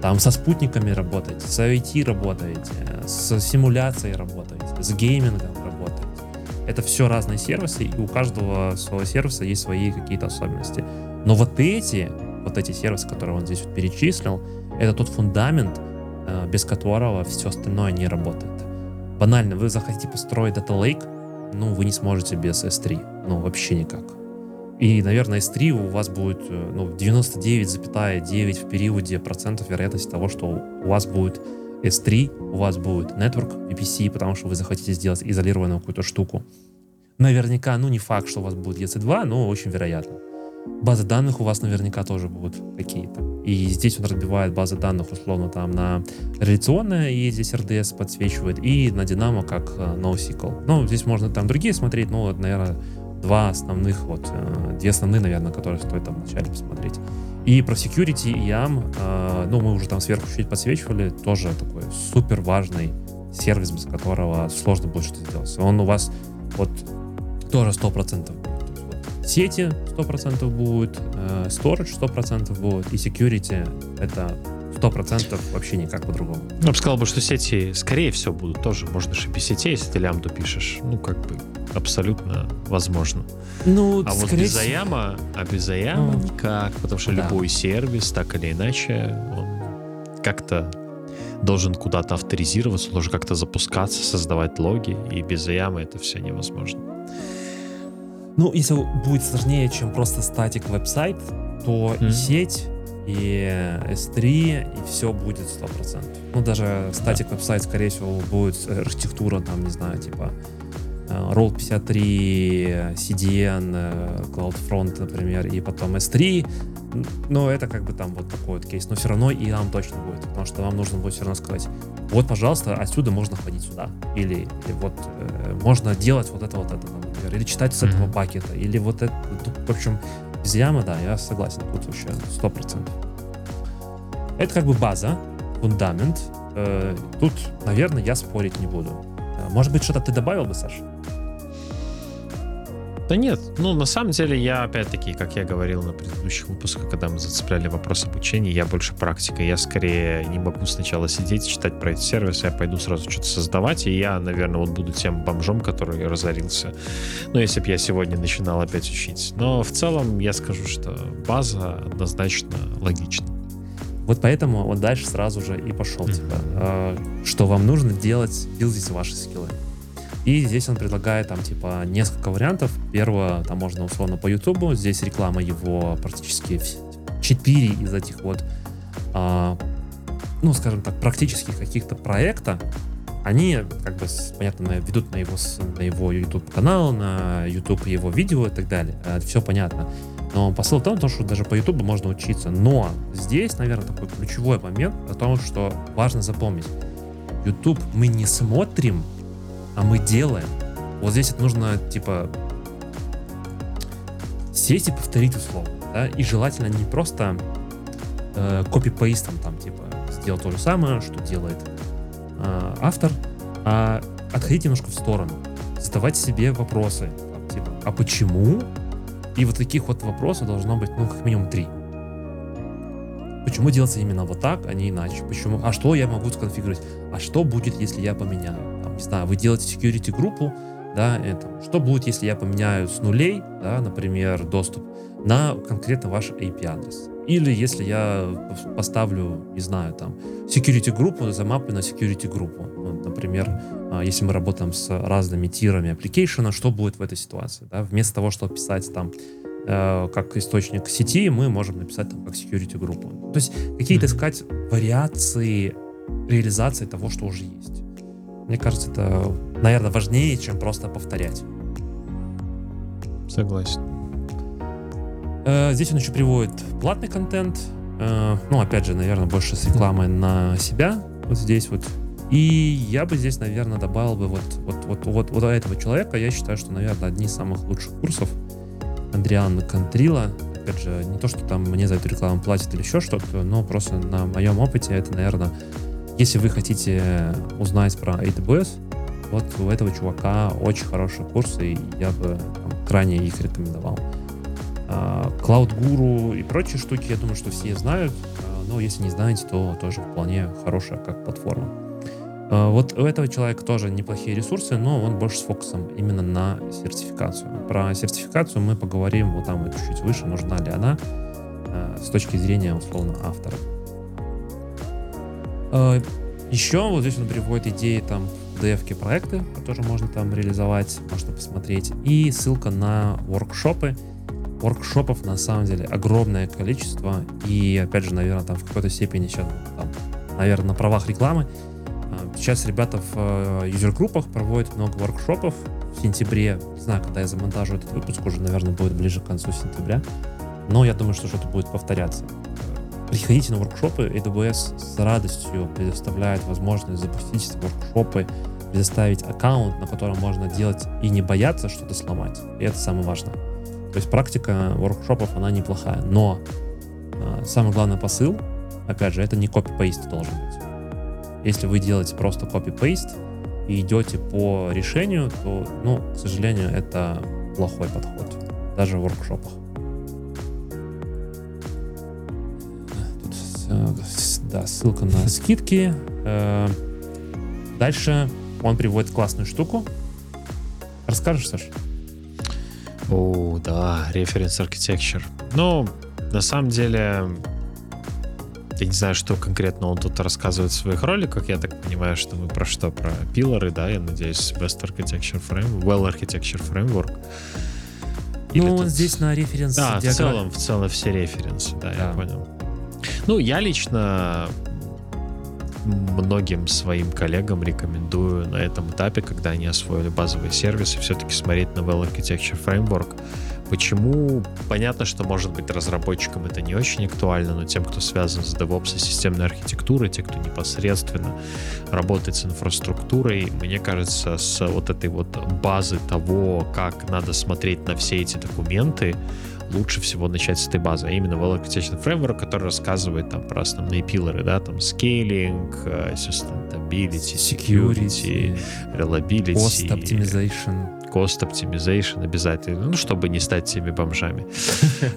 Там со спутниками работаете, с IoT работаете, с симуляцией работаете, с геймингом работаете. Это все разные сервисы, и у каждого своего сервиса есть свои какие-то особенности. Но вот эти, вот эти сервисы, которые он здесь перечислил, это тот фундамент, э, без которого все остальное не работает. Банально, вы захотите построить Data Lake, ну, вы не сможете без S3. Ну, вообще никак. И, наверное, S3 у вас будет э, ну, 99,9 в периоде процентов вероятности того, что у вас будет S3, у вас будет Network VPC, потому что вы захотите сделать изолированную какую-то штуку. Наверняка, ну не факт, что у вас будет EC2, но очень вероятно. Базы данных у вас наверняка тоже будут какие-то. И здесь он разбивает базы данных условно там на реляционное, и здесь RDS подсвечивает, и на Dynamo как э, NoSQL. Ну, здесь можно там другие смотреть, но, наверное, два основных, вот, э, две основные, наверное, которые стоит там вначале посмотреть. И про security и YAM, э, ну, мы уже там сверху чуть подсвечивали, тоже такой супер важный сервис, без которого сложно будет что-то сделать. Он у вас вот тоже 100% сети 100% будет, э, storage 100% будет, и security это сто процентов вообще никак по-другому. Я бы сказал бы, что сети, скорее всего, будут тоже. Можно же без сетей, если ты лямбду пишешь. Ну, как бы, абсолютно возможно. Ну, а вот без заяма, а без заяма ну, никак, потому что да. любой сервис, так или иначе, он как-то должен куда-то авторизироваться, должен как-то запускаться, создавать логи, и без заяма это все невозможно. Ну, если будет сложнее, чем просто статик веб-сайт, то mm-hmm. и сеть, и S3, и все будет 100%. Ну, даже статик да. веб-сайт, скорее всего, будет архитектура, там, не знаю, типа Roll 53, CDN, CloudFront, например, и потом S3. Но это как бы там вот такой вот кейс. Но все равно и нам точно будет, потому что вам нужно будет все равно сказать, вот, пожалуйста, отсюда можно ходить сюда. Или, или вот э, можно делать вот это, вот это, например. Или читать с этого пакета. Или вот это. В общем, без ямы, да, я согласен. Тут вообще 100%. Это как бы база, фундамент. Э, тут, наверное, я спорить не буду. Э, может быть, что-то ты добавил бы, Саша? Да нет, ну на самом деле я опять-таки, как я говорил на предыдущих выпусках, когда мы зацепляли вопрос обучения, я больше практика. Я скорее не могу сначала сидеть, читать про эти сервисы, я пойду сразу что-то создавать, и я, наверное, вот буду тем бомжом, который разорился. Ну, если бы я сегодня начинал опять учить. Но в целом я скажу, что база однозначно логична. Вот поэтому вот дальше сразу же и пошел, mm-hmm. типа, э, что вам нужно делать, билдить ваши скиллы. И здесь он предлагает там типа несколько вариантов. Первое, там можно условно по Ютубу, здесь реклама его практически 4 из этих вот, а, ну скажем так, практических каких-то проекта, они как бы, понятно, ведут на его, на его YouTube канал, на YouTube его видео и так далее. Это все понятно. Но посыл в том, что даже по YouTube можно учиться. Но здесь, наверное, такой ключевой момент о том, что важно запомнить. YouTube мы не смотрим а мы делаем. Вот здесь это нужно, типа, сесть и повторить условно, да, и желательно не просто э, копипейстом там, типа, сделать то же самое, что делает э, автор, а отходить немножко в сторону, задавать себе вопросы, там, типа, а почему? И вот таких вот вопросов должно быть, ну, как минимум три. Почему делается именно вот так, а не иначе? Почему? А что я могу сконфигурировать? А что будет, если я поменяю? Не знаю, вы делаете security группу, да, это, что будет, если я поменяю с нулей, да, например, доступ на конкретно ваш IP адрес. Или если я поставлю, не знаю, там, security группу, замаплю на security группу. Ну, например, а, если мы работаем с разными тирами application, что будет в этой ситуации? Да? Вместо того, чтобы писать там э, как источник сети, мы можем написать там как security группу. То есть какие-то искать вариации реализации того, что уже есть. Мне кажется, это, наверное, важнее, чем просто повторять. Согласен. Э, здесь он еще приводит платный контент. Э, ну, опять же, наверное, больше с рекламой на себя. Вот здесь вот. И я бы здесь, наверное, добавил бы вот, вот, вот, вот, вот этого человека. Я считаю, что, наверное, одни из самых лучших курсов. Андриан Контрила. Опять же, не то, что там мне за эту рекламу платят или еще что-то, но просто на моем опыте это, наверное, если вы хотите узнать про AWS, вот у этого чувака очень хорошие курсы, и я бы там, крайне их рекомендовал. А, Cloud Guru и прочие штуки, я думаю, что все знают, а, но если не знаете, то тоже вполне хорошая как платформа. А, вот у этого человека тоже неплохие ресурсы, но он больше с фокусом именно на сертификацию. Про сертификацию мы поговорим вот там вот чуть-чуть выше, нужна ли она с точки зрения условно автора. Э, Еще вот здесь он приводит идеи там DF проекты, которые можно там реализовать, можно посмотреть. И ссылка на воркшопы. Воркшопов на самом деле огромное количество. И опять же, наверное, там в какой-то степени сейчас, там, наверное, на правах рекламы. Э, сейчас ребята в э, юзер-группах проводят много воркшопов в сентябре. Не знаю, когда я замонтажу этот выпуск, уже, наверное, будет ближе к концу сентября. Но я думаю, что что-то будет повторяться. Приходите на воркшопы, AWS с радостью предоставляет возможность запустить воркшопы, предоставить аккаунт, на котором можно делать и не бояться что-то сломать. И это самое важное. То есть практика воркшопов, она неплохая. Но э, самый главный посыл, опять же, это не копи-пейст должен быть. Если вы делаете просто копи-пейст и идете по решению, то, ну, к сожалению, это плохой подход. Даже в воркшопах. Да, ссылка на скидки. Э, дальше он приводит классную штуку. Расскажешь, Саш? О, да, референс architecture. Ну, на самом деле, я не знаю, что конкретно он тут рассказывает в своих роликах. Я так понимаю, что мы про что? Про пилоры, да, я надеюсь, Best Architecture Framework, Well Architecture Framework. Или ну, тут... здесь на референс Да, диаграмм... в целом, в целом все референсы, да, да, я понял. Ну, я лично многим своим коллегам рекомендую на этом этапе, когда они освоили базовые сервисы, все-таки смотреть на Well Architecture Framework. Почему? Понятно, что, может быть, разработчикам это не очень актуально, но тем, кто связан с DevOps и системной архитектурой, те, кто непосредственно работает с инфраструктурой, мне кажется, с вот этой вот базы того, как надо смотреть на все эти документы, лучше всего начать с этой базы, а именно Well Architecture Framework, который рассказывает там про основные пилоры, да, там scaling, э, sustainability, security, reliability, cost optimization. Cost optimization обязательно, ну, чтобы не стать теми бомжами.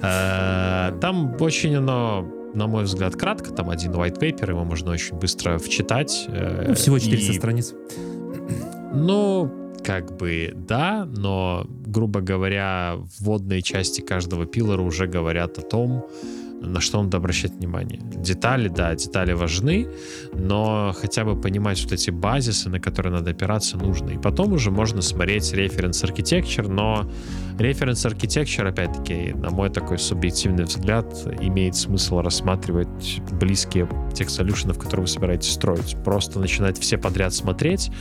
Э, там очень оно на мой взгляд, кратко. Там один white paper, его можно очень быстро вчитать. Э, ну, всего 400 страниц. Ну, как бы да, но, грубо говоря, вводные части каждого пилора уже говорят о том, на что надо обращать внимание. Детали, да, детали важны, но хотя бы понимать вот эти базисы, на которые надо опираться, нужно. И потом уже можно смотреть референс architecture, но референс architecture, опять-таки, на мой такой субъективный взгляд, имеет смысл рассматривать близкие тех солюшенов, которые вы собираетесь строить. Просто начинать все подряд смотреть,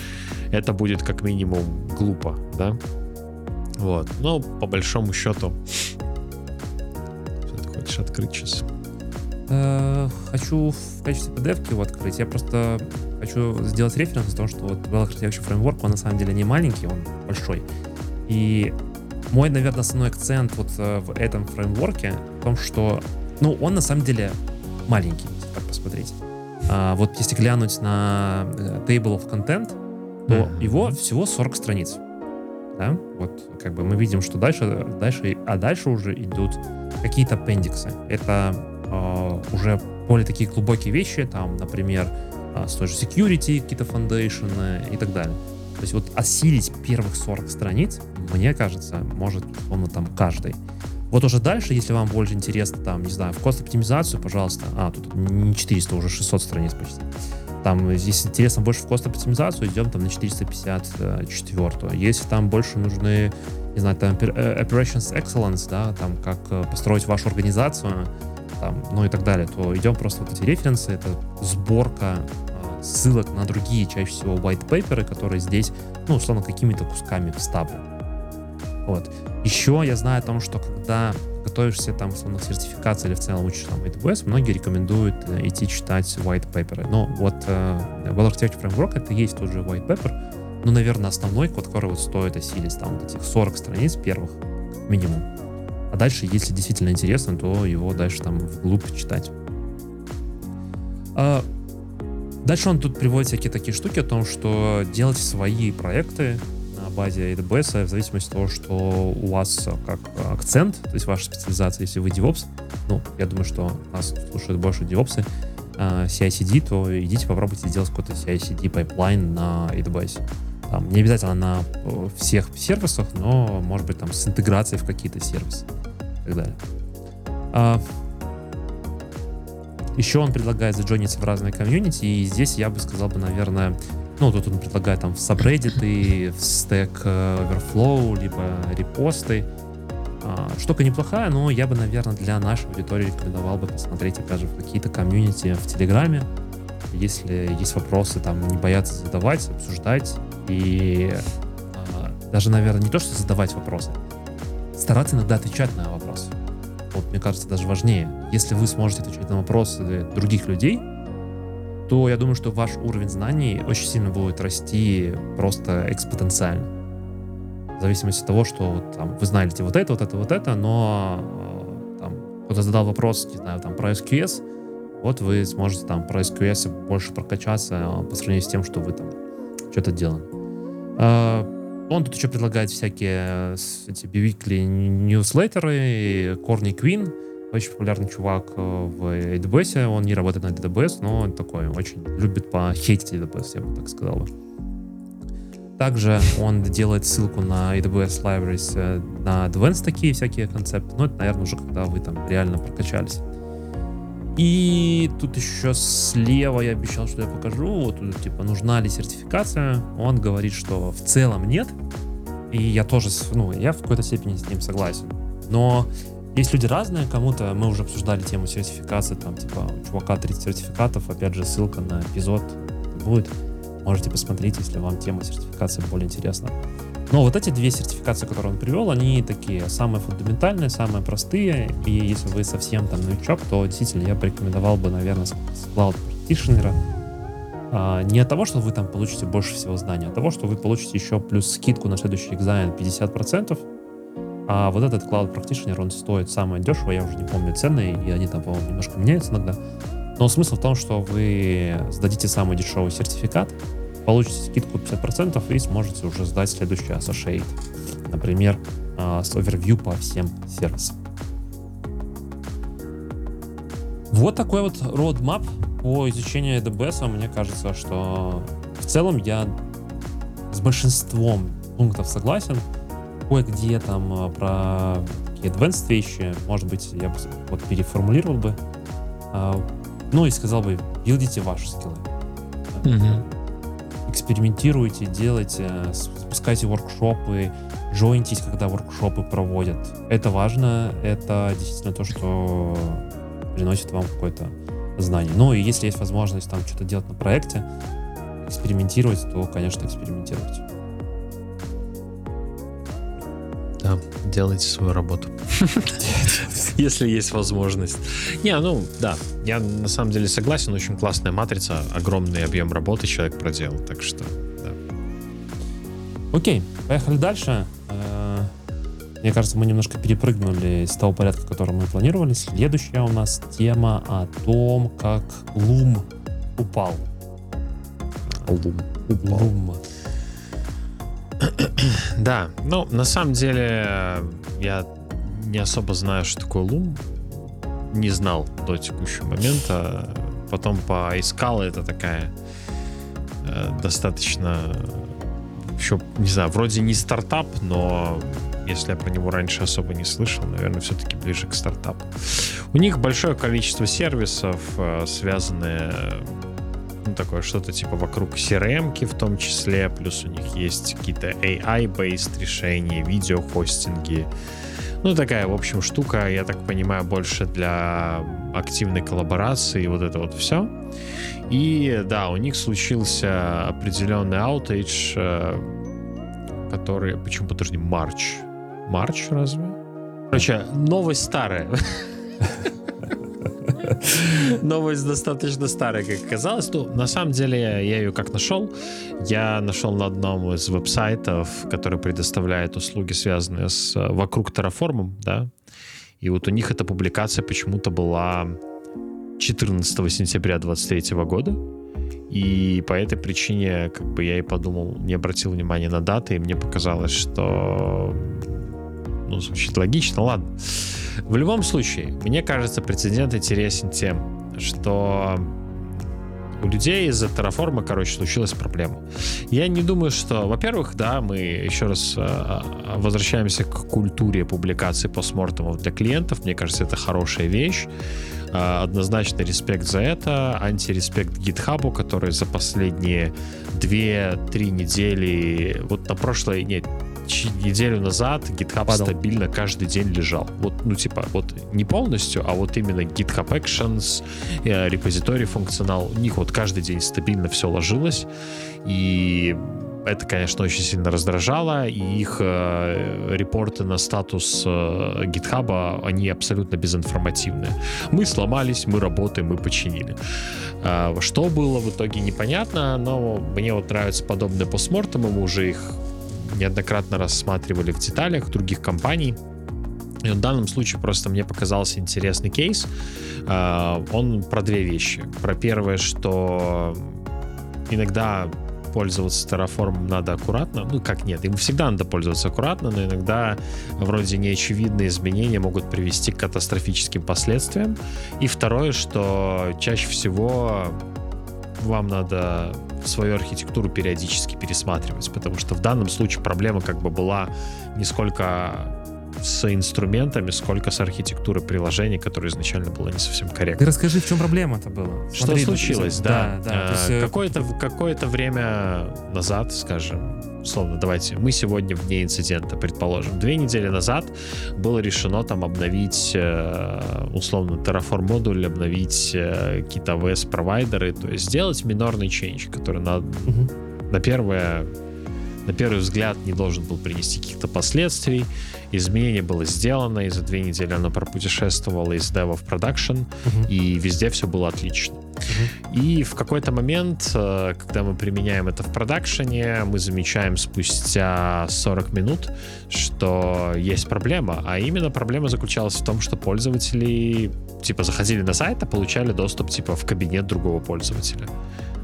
это будет как минимум глупо, да? Вот. Но по большому счету хочешь открыть сейчас? Э, хочу в качестве PDF его открыть. Я просто хочу сделать референс о том, что вот Well Architecture Framework, он на самом деле не маленький, он большой. И мой, наверное, основной акцент вот э, в этом фреймворке в том, что, ну, он на самом деле маленький, если так посмотреть. А, вот если глянуть на э, Table of Content, то mm-hmm. его всего 40 страниц. Да? Вот как бы мы видим, что дальше, дальше, а дальше уже идут какие-то аппендиксы. Это э, уже более такие глубокие вещи, там, например, э, с той же security, какие-то foundation и так далее. То есть вот осилить первых 40 страниц, мне кажется, может, он там каждый. Вот уже дальше, если вам больше интересно, там, не знаю, в кост-оптимизацию, пожалуйста. А, тут не 400, уже 600 страниц почти. Там, если интересно больше в кост-оптимизацию, идем там на 454. Если там больше нужны не знаю, там э, Operations Excellence, да, там как э, построить вашу организацию, там, ну и так далее, то идем просто вот эти референсы, это сборка э, ссылок на другие, чаще всего white paper, которые здесь, ну, условно, какими-то кусками вставлю. Вот. Еще я знаю о том, что когда готовишься там, условно, к сертификации или в целом учишь там AWS, многие рекомендуют идти читать white paper. Но вот э, Well Architecture Framework это есть тот же white paper, ну, наверное, основной который вот стоит осилить, там вот этих 40 страниц первых минимум. А дальше, если действительно интересно, то его дальше там вглубь читать. А, дальше он тут приводит всякие такие штуки о том, что делать свои проекты базе AWS в зависимости от того, что у вас как акцент, то есть ваша специализация, если вы DevOps, ну, я думаю, что нас слушают больше DevOps, а, CI/CD, то идите попробуйте сделать какой-то CI/CD пайплайн на AWS. Там, не обязательно на э, всех сервисах, но, может быть, там с интеграцией в какие-то сервисы и так далее. А, еще он предлагает заджойниться в разные комьюнити, и здесь я бы сказал бы, наверное, ну, тут он предлагает там в subreddit, в Stack Overflow, либо репосты. А, штука неплохая, но я бы, наверное, для нашей аудитории рекомендовал бы посмотреть, опять же, в какие-то комьюнити в Телеграме. Если есть вопросы, там, не бояться задавать, обсуждать. И э, даже, наверное, не то, что задавать вопросы, стараться иногда отвечать на вопросы. Вот, мне кажется, даже важнее. Если вы сможете отвечать на вопросы других людей, то я думаю, что ваш уровень знаний очень сильно будет расти просто экспоненциально. В зависимости от того, что вот, там, вы знаете вот это, вот это, вот это, но э, там, кто-то задал вопрос, не знаю, там, про SQS, вот вы сможете там про SQS больше прокачаться э, по сравнению с тем, что вы там что-то делаем. А, он тут еще предлагает всякие эти biweekly ньюслеттеры, Корни Квин, очень популярный чувак э, в AWS, он не работает на AWS, но он такой, очень любит похейтить AWS, я бы так сказал бы. Также он делает ссылку на AWS Libraries э, на Advanced такие всякие концепты, но это, наверное, уже когда вы там реально прокачались. И тут еще слева я обещал, что я покажу. Вот тут, типа, нужна ли сертификация. Он говорит, что в целом нет. И я тоже, ну, я в какой-то степени с ним согласен. Но есть люди разные, кому-то мы уже обсуждали тему сертификации, там, типа, у чувака 30 сертификатов, опять же, ссылка на эпизод будет. Можете посмотреть, если вам тема сертификации более интересна. Но вот эти две сертификации, которые он привел, они такие самые фундаментальные, самые простые. И если вы совсем там новичок, то действительно я бы рекомендовал бы, наверное, с Cloud Practitioner. А, не от того, что вы там получите больше всего знаний, а от того, что вы получите еще плюс скидку на следующий экзамен 50%. А вот этот Cloud Practitioner, он стоит самое дешево, я уже не помню цены, и они там, по-моему, немножко меняются иногда. Но смысл в том, что вы сдадите самый дешевый сертификат, получите скидку 50% и сможете уже сдать следующий Associate. Например, а, с овервью по всем сервисам. Вот такой вот roadmap по изучению AWS. Мне кажется, что в целом я с большинством пунктов согласен. Кое-где там а, про такие advanced вещи, может быть, я бы вот переформулировал бы. А, ну и сказал бы, билдите ваши скиллы. Mm-hmm экспериментируйте, делайте, запускайте воркшопы, джойнтесь, когда воркшопы проводят. Это важно, это действительно то, что приносит вам какое-то знание. Ну и если есть возможность там что-то делать на проекте, экспериментировать, то, конечно, экспериментируйте. Делайте свою работу. Если есть возможность. Не, ну, да, я на самом деле согласен, очень классная матрица, огромный объем работы человек проделал, так что, да. Окей, поехали дальше. Э, мне кажется, мы немножко перепрыгнули с того порядка, который мы планировали. Следующая у нас тема о том, как Лум упал. Лум упал. Лум. Да, ну, на самом деле, я не особо знаю, что такое Loom. Не знал до текущего момента. Потом поискал, это такая э, достаточно еще, не знаю, вроде не стартап, но если я про него раньше особо не слышал, наверное, все-таки ближе к стартапу. У них большое количество сервисов, э, связанные ну, такое что-то типа вокруг CRM в том числе, плюс у них есть какие-то AI-based решения, видеохостинги. Ну, такая, в общем, штука, я так понимаю, больше для активной коллаборации, вот это вот все. И да, у них случился определенный outage, э, который... Почему, подожди, Марч? Марч разве? Короче, новость старая. Новость достаточно старая, как оказалось. Ну, на самом деле, я ее как нашел? Я нашел на одном из веб-сайтов, который предоставляет услуги, связанные с вокруг Terraform, да. И вот у них эта публикация почему-то была 14 сентября 23 года. И по этой причине, как бы я и подумал, не обратил внимания на даты, и мне показалось, что ну, звучит логично, ладно. В любом случае, мне кажется, прецедент интересен тем, что у людей из-за Terraform, короче, случилась проблема. Я не думаю, что, во-первых, да, мы еще раз э, возвращаемся к культуре публикации постмортемов для клиентов. Мне кажется, это хорошая вещь. Э, однозначно респект за это. Антиреспект GitHub, который за последние 2-3 недели, вот на прошлой, нет, неделю назад GitHub Падал. стабильно каждый день лежал. Вот, ну, типа, вот не полностью, а вот именно GitHub Actions, э, репозиторий функционал, у них вот каждый день стабильно все ложилось. И это, конечно, очень сильно раздражало, и их э, репорты на статус э, GitHub, они абсолютно безинформативные. Мы сломались, мы работаем, мы починили. Э, что было в итоге непонятно, но мне вот нравятся подобные постмортемы, мы уже их неоднократно рассматривали в деталях других компаний. И в данном случае просто мне показался интересный кейс. А, он про две вещи. Про первое, что иногда пользоваться Terraform надо аккуратно. Ну, как нет, им всегда надо пользоваться аккуратно, но иногда вроде неочевидные изменения могут привести к катастрофическим последствиям. И второе, что чаще всего вам надо свою архитектуру периодически пересматривать, потому что в данном случае проблема как бы была не сколько с инструментами, сколько с архитектурой приложений, которая изначально была не совсем корректна. Ты расскажи, в чем проблема-то была? Что Смотри, случилось, да. да, да есть... Э, какое-то, какое-то время назад, скажем, условно, давайте, мы сегодня в дне инцидента, предположим, две недели назад было решено там обновить, э, условно, Terraform модуль, обновить э, какие-то AWS-провайдеры, то есть сделать минорный change, который на, угу. на первое на первый взгляд не должен был принести каких-то последствий. Изменение было сделано, и за две недели оно пропутешествовало из дева в продакшн, uh-huh. и везде все было отлично. Uh-huh. И в какой-то момент, э, когда мы применяем это в продакшене, мы замечаем спустя 40 минут, что есть проблема. А именно проблема заключалась в том, что пользователи типа заходили на сайт, а получали доступ типа в кабинет другого пользователя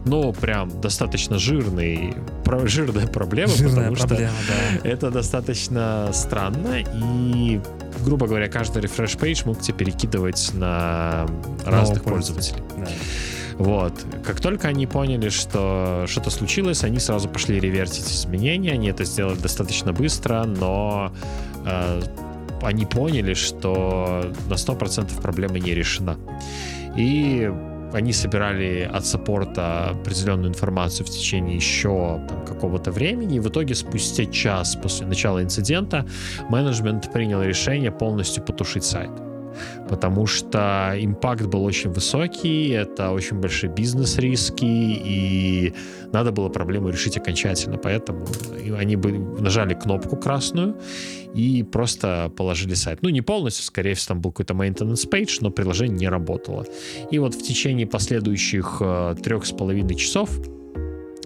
но прям достаточно жирный, про, жирная проблема, жирная потому проблема, что да. это достаточно странно, и, грубо говоря, каждый refresh-пейдж мог тебе перекидывать на разных Нового пользователей. Да. Вот. Как только они поняли, что что-то случилось, они сразу пошли ревертить изменения. Они это сделали достаточно быстро, но э, они поняли, что на 100% проблема не решена. И они собирали от саппорта определенную информацию в течение еще там, какого-то времени, и в итоге спустя час после начала инцидента менеджмент принял решение полностью потушить сайт потому что импакт был очень высокий, это очень большие бизнес-риски, и надо было проблему решить окончательно. Поэтому они бы нажали кнопку красную и просто положили сайт. Ну, не полностью, скорее всего, там был какой-то maintenance page, но приложение не работало. И вот в течение последующих э, трех с половиной часов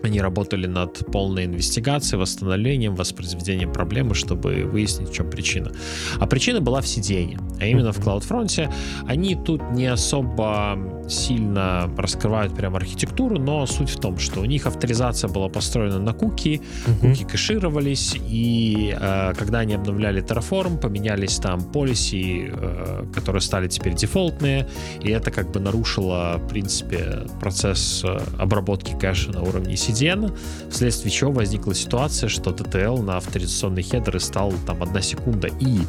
они работали над полной инвестигацией, восстановлением, воспроизведением проблемы, чтобы выяснить, в чем причина. А причина была в CDN, а именно в CloudFront. Они тут не особо сильно раскрывают прям архитектуру, но суть в том, что у них авторизация была построена на куки, uh-huh. куки кэшировались, и э, когда они обновляли Terraform, поменялись там policy, э, которые стали теперь дефолтные, и это как бы нарушило, в принципе, процесс э, обработки кэша на уровне CDN CDN, вследствие чего возникла ситуация, что TTL на авторизационные хедеры стал там одна секунда. И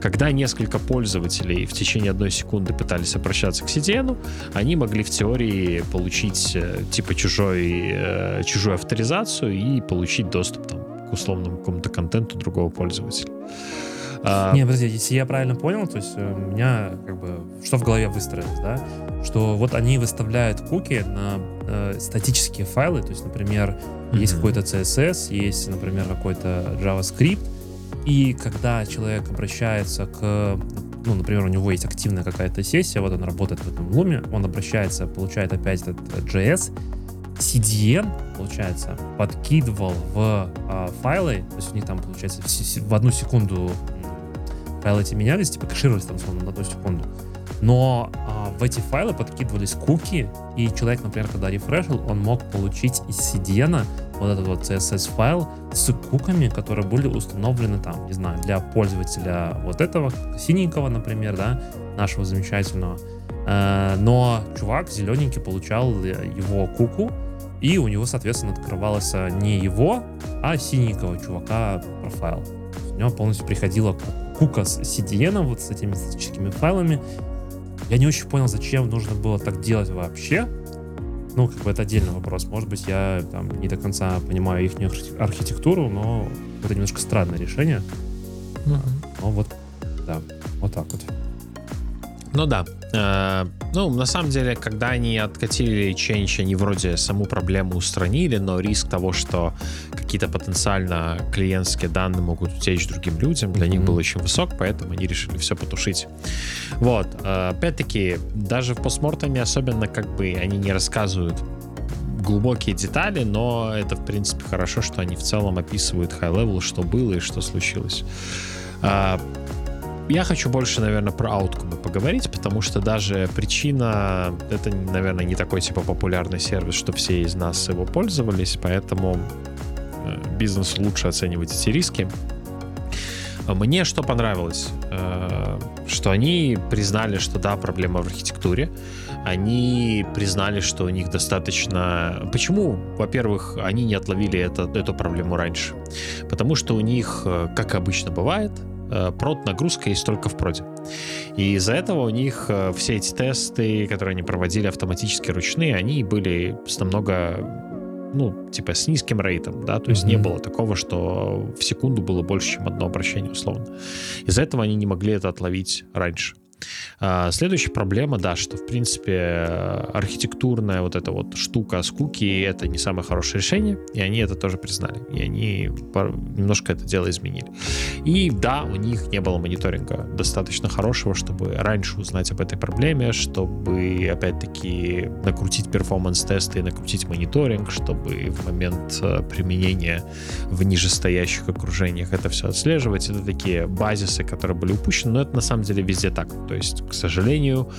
когда несколько пользователей в течение одной секунды пытались обращаться к CDN, они могли в теории получить э, типа чужой, э, чужую авторизацию и получить доступ там, к условному какому-то контенту другого пользователя. А... Не, подожди, если я правильно понял, то есть э, у меня как бы что в голове выстроилось, да, что вот они выставляют куки на э, статические файлы, то есть, например, mm-hmm. есть какой-то CSS, есть, например, какой-то JavaScript, и когда человек обращается к, ну, например, у него есть активная какая-то сессия, вот он работает в этом луме, он обращается, получает опять этот JS, CDN, получается, подкидывал в э, файлы, то есть у них там, получается, в, в одну секунду файлы эти менялись, типа кэшировались там, условно, на одну секунду. Но а, в эти файлы подкидывались куки, и человек, например, когда рефрешил, он мог получить из CDN вот этот вот CSS файл с куками, которые были установлены там, не знаю, для пользователя вот этого синенького, например, да, нашего замечательного. Э, но чувак зелененький получал его куку, и у него, соответственно, открывалось не его, а синенького чувака профайл. У него полностью приходила кука с CDN, вот с этими статическими файлами, я не очень понял, зачем нужно было так делать вообще. Ну, как бы это отдельный вопрос. Может быть, я там не до конца понимаю их архитектуру, но это немножко странное решение. Mm-hmm. Но вот, да, вот так вот. Ну да. Ну, на самом деле, когда они откатили Change, они вроде саму проблему устранили, но риск того, что какие-то потенциально клиентские данные могут утечь другим людям, для mm-hmm. них был очень высок, поэтому они решили все потушить. Вот. Э, опять-таки, даже в постмортеме особенно как бы они не рассказывают глубокие детали, но это, в принципе, хорошо, что они в целом описывают high level, что было и что случилось. Я хочу больше, наверное, про ауткумы поговорить, потому что даже причина, это, наверное, не такой типа популярный сервис, что все из нас его пользовались, поэтому э, бизнесу лучше оценивать эти риски. Мне что понравилось, э, что они признали, что да, проблема в архитектуре, они признали, что у них достаточно... Почему, во-первых, они не отловили это, эту проблему раньше? Потому что у них, э, как обычно бывает, прод нагрузка есть только в проде. И из-за этого у них э, все эти тесты, которые они проводили автоматически ручные, они были с намного ну, типа с низким рейтом, да, то есть mm-hmm. не было такого, что в секунду было больше, чем одно обращение, условно. Из-за этого они не могли это отловить раньше. А, следующая проблема, да, что, в принципе, архитектурная вот эта вот штука с куки — это не самое хорошее решение, и они это тоже признали, и они немножко это дело изменили. И да, у них не было мониторинга достаточно хорошего, чтобы раньше узнать об этой проблеме, чтобы, опять-таки, накрутить перформанс-тесты и накрутить мониторинг, чтобы в момент э, применения в нижестоящих окружениях это все отслеживать. Это такие базисы, которые были упущены, но это на самом деле везде так. То есть, к сожалению,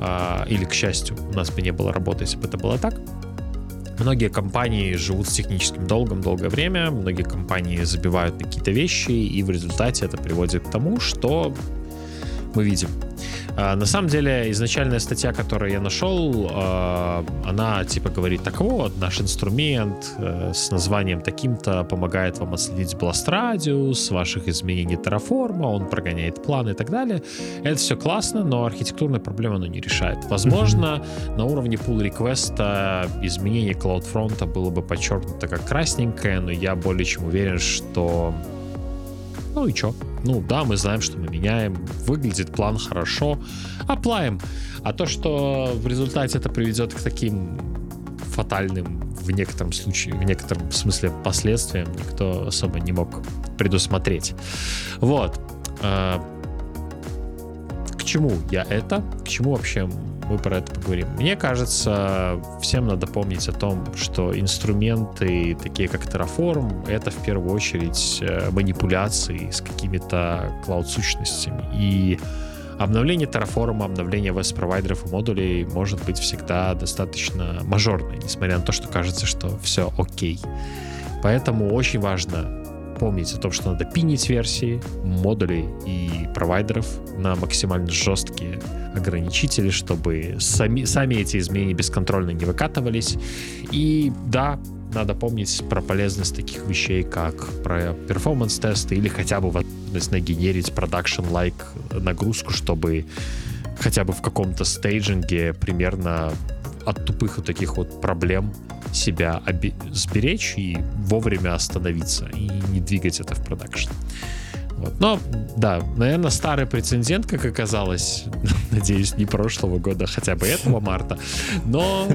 а, или к счастью, у нас бы не было работы, если бы это было так. Многие компании живут с техническим долгом долгое время, многие компании забивают какие-то вещи, и в результате это приводит к тому, что мы видим. А, на самом деле, изначальная статья, которую я нашел, а, она типа говорит, так вот, наш инструмент э, с названием таким-то помогает вам отследить blast радиус ваших изменений терраформа, он прогоняет планы и так далее. Это все классно, но архитектурные проблемы оно не решает. Возможно, mm-hmm. на уровне pull реквеста изменение CloudFront было бы подчеркнуто как красненькое, но я более чем уверен, что ну и чё? Ну да, мы знаем, что мы меняем, выглядит план хорошо, оплаем. А то, что в результате это приведет к таким фатальным в некотором случае, в некотором смысле последствиям никто особо не мог предусмотреть. Вот. А, к чему я это? К чему вообще мы про это поговорим. Мне кажется, всем надо помнить о том, что инструменты, такие как Terraform, это в первую очередь э, манипуляции с какими-то клауд-сущностями. И обновление Terraform, обновление AWS-провайдеров и модулей может быть всегда достаточно мажорное, несмотря на то, что кажется, что все окей. Поэтому очень важно помнить о том, что надо пинить версии модулей и провайдеров на максимально жесткие ограничители, чтобы сами, сами эти изменения бесконтрольно не выкатывались. И да, надо помнить про полезность таких вещей, как про перформанс-тесты или хотя бы возможность нагенерить production-like нагрузку, чтобы хотя бы в каком-то стейджинге примерно от тупых вот таких вот проблем себя сберечь и вовремя остановиться и не двигать это в продакшн. Вот. Но, да, наверное, старый прецедент, как оказалось, надеюсь, не прошлого года, хотя бы этого марта, но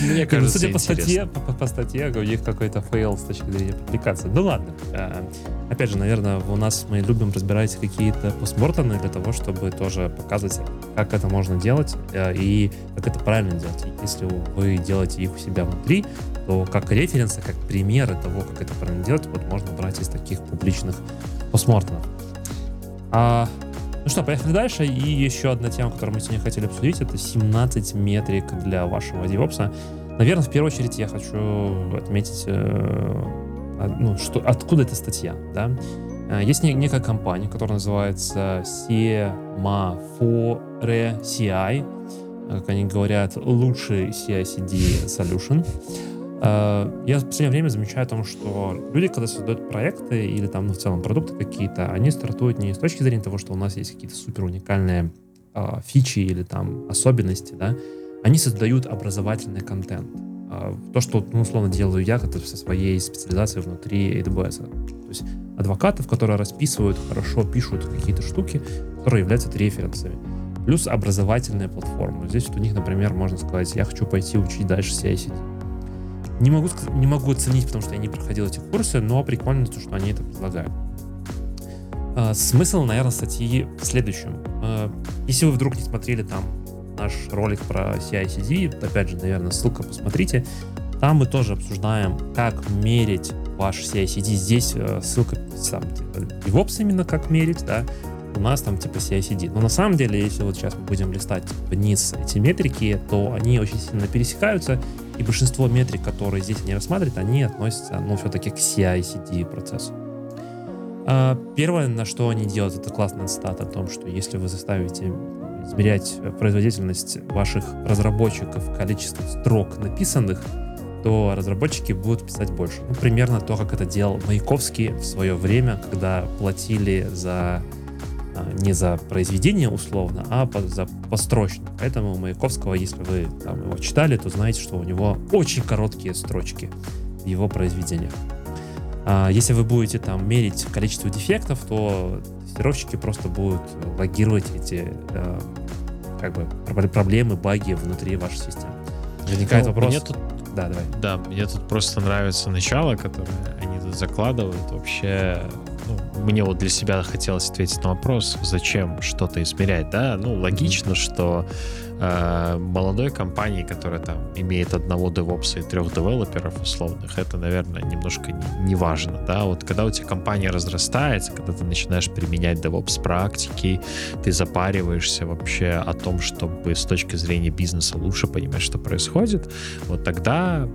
мне ну, кажется, Судя по статье, по, по статье, у них какой-то фейл с точки зрения публикации. Ну ладно. Э, опять же, наверное, у нас мы любим разбирать какие-то постмортоны для того, чтобы тоже показывать, как это можно делать э, и как это правильно делать. Если вы делаете их у себя внутри, то как референсы, как примеры того, как это правильно делать, вот можно брать из таких публичных постмортонов. А, ну что, поехали дальше. И еще одна тема, которую мы сегодня хотели обсудить, это 17 метрик для вашего DevOps. Наверное, в первую очередь я хочу отметить, э, ну, что, откуда эта статья. Да? Э, есть некая компания, которая называется Semaphore CI, как они говорят, лучший CI-CD solution. Э, я в последнее время замечаю о том, что люди, когда создают проекты или там ну, в целом продукты какие-то, они стартуют не с точки зрения того, что у нас есть какие-то супер уникальные э, фичи или там особенности, да, они создают образовательный контент. Э, то, что, ну, условно, делаю я, это со своей специализацией внутри AWS. То есть адвокатов, которые расписывают, хорошо пишут какие-то штуки, которые являются референсами. Плюс образовательная платформа. Здесь вот у них, например, можно сказать, я хочу пойти учить дальше CI-CD не могу, не могу оценить, потому что я не проходил эти курсы, но прикольно то, что они это предлагают. А, смысл, наверное, статьи в следующем. А, если вы вдруг не смотрели там наш ролик про CI-CD, опять же, наверное, ссылка посмотрите. Там мы тоже обсуждаем, как мерить ваш CI-CD. Здесь э, ссылка сам DevOps именно как мерить, да. У нас там типа CICD. Но на самом деле, если вот сейчас мы будем листать вниз эти метрики, то они очень сильно пересекаются, и большинство метрик, которые здесь не рассматривают, они относятся, ну, все-таки к CI-CD процессу. А, первое, на что они делают, это классный стат о том, что если вы заставите измерять производительность ваших разработчиков количеством строк написанных, то разработчики будут писать больше. Ну, примерно то, как это делал Маяковский в свое время, когда платили за не за произведение условно, а по, за построчно. Поэтому у Маяковского, если вы там, его читали, то знаете, что у него очень короткие строчки в его произведениях. А если вы будете там мерить количество дефектов, то тестировщики просто будут логировать эти э, как бы проблемы, баги внутри вашей системы. Возникает ну, вопрос. Мне тут, да, давай. Да, мне тут просто нравится начало, которое они тут закладывают. Вообще мне вот для себя хотелось ответить на вопрос, зачем что-то измерять, да? Ну, логично, что э, молодой компании, которая там имеет одного девопса и трех девелоперов условных, это, наверное, немножко не, не важно, да? Вот когда у тебя компания разрастается, когда ты начинаешь применять DevOps практики, ты запариваешься вообще о том, чтобы с точки зрения бизнеса лучше понимать, что происходит, вот тогда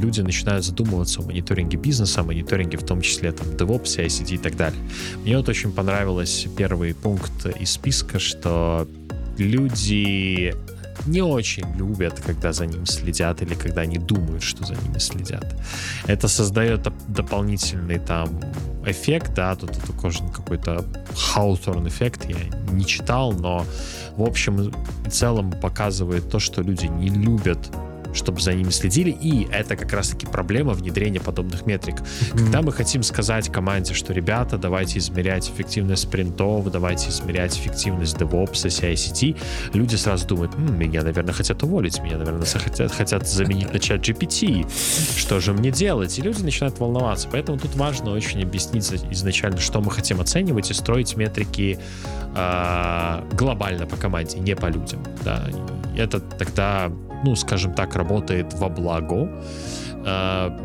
люди начинают задумываться о мониторинге бизнеса, о мониторинге в том числе там DevOps, ICT и так далее. Мне вот очень понравилось первый пункт из списка, что люди не очень любят, когда за ним следят или когда они думают, что за ними следят. Это создает дополнительный там эффект, да, тут это какой-то Hawthorne эффект, я не читал, но в общем и целом показывает то, что люди не любят чтобы за ними следили, и это как раз-таки проблема внедрения подобных метрик. Mm-hmm. Когда мы хотим сказать команде, что, ребята, давайте измерять эффективность спринтов, давайте измерять эффективность DevOps, CI-CD, люди сразу думают, М, меня, наверное, хотят уволить, меня, наверное, хотят, хотят заменить на чат GPT, что же мне делать? И люди начинают волноваться, поэтому тут важно очень объяснить изначально, что мы хотим оценивать и строить метрики э, глобально по команде, не по людям. Да. Это тогда ну, скажем так, работает во благо. А,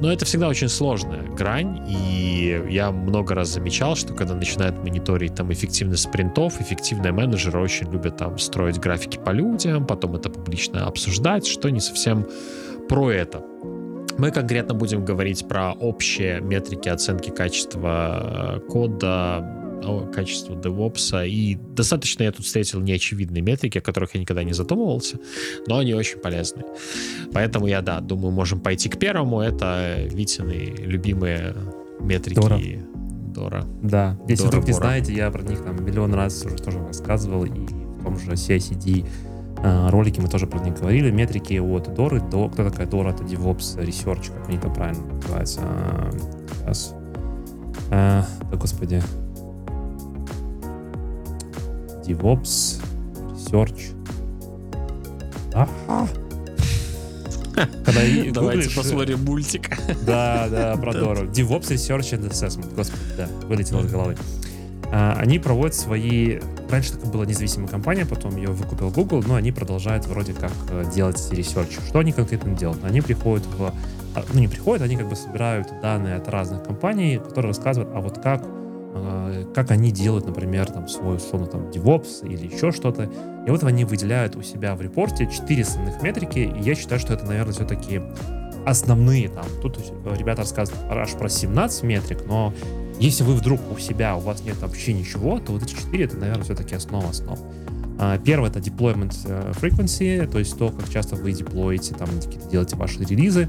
но это всегда очень сложная грань, и я много раз замечал, что когда начинают мониторить там эффективность спринтов, эффективные менеджеры очень любят там строить графики по людям, потом это публично обсуждать, что не совсем про это. Мы конкретно будем говорить про общие метрики оценки качества э, кода, качество DevOps. И достаточно я тут встретил неочевидные метрики, о которых я никогда не задумывался, но они очень полезны. Поэтому я, да, думаю, можем пойти к первому. Это Витины любимые метрики. Дора. Дора. Да. Если Дора, вдруг не знаете, я про них там миллион раз уже тоже рассказывал, и в том же CICD а, ролике мы тоже про них говорили. Метрики от Доры до... Кто такая Дора? Это DevOps Research, как они там правильно называются. А, сейчас. А, да, господи. DevOps, Research. Ага. Когда Давайте посмотрим мультик. Да, да, про Дору. DevOps Research and Assessment. Господи, да, вылетело из головы. А, они проводят свои... Раньше это была независимая компания, потом ее выкупил Google, но они продолжают вроде как э, делать ресерч. Что они конкретно делают? Они приходят в... А, ну, не приходят, они как бы собирают данные от разных компаний, которые рассказывают, а вот как а, как они делают, например, там свой, условно, там, DevOps или еще что-то. И вот они выделяют у себя в репорте четыре основных метрики, и я считаю, что это, наверное, все-таки основные там. Тут ребята рассказывают аж про 17 метрик, но если вы вдруг у себя, у вас нет вообще ничего, то вот эти четыре, это, наверное, все-таки основа основ. А, первое — это deployment э, frequency, то есть то, как часто вы деплоите, там, какие-то делаете ваши релизы.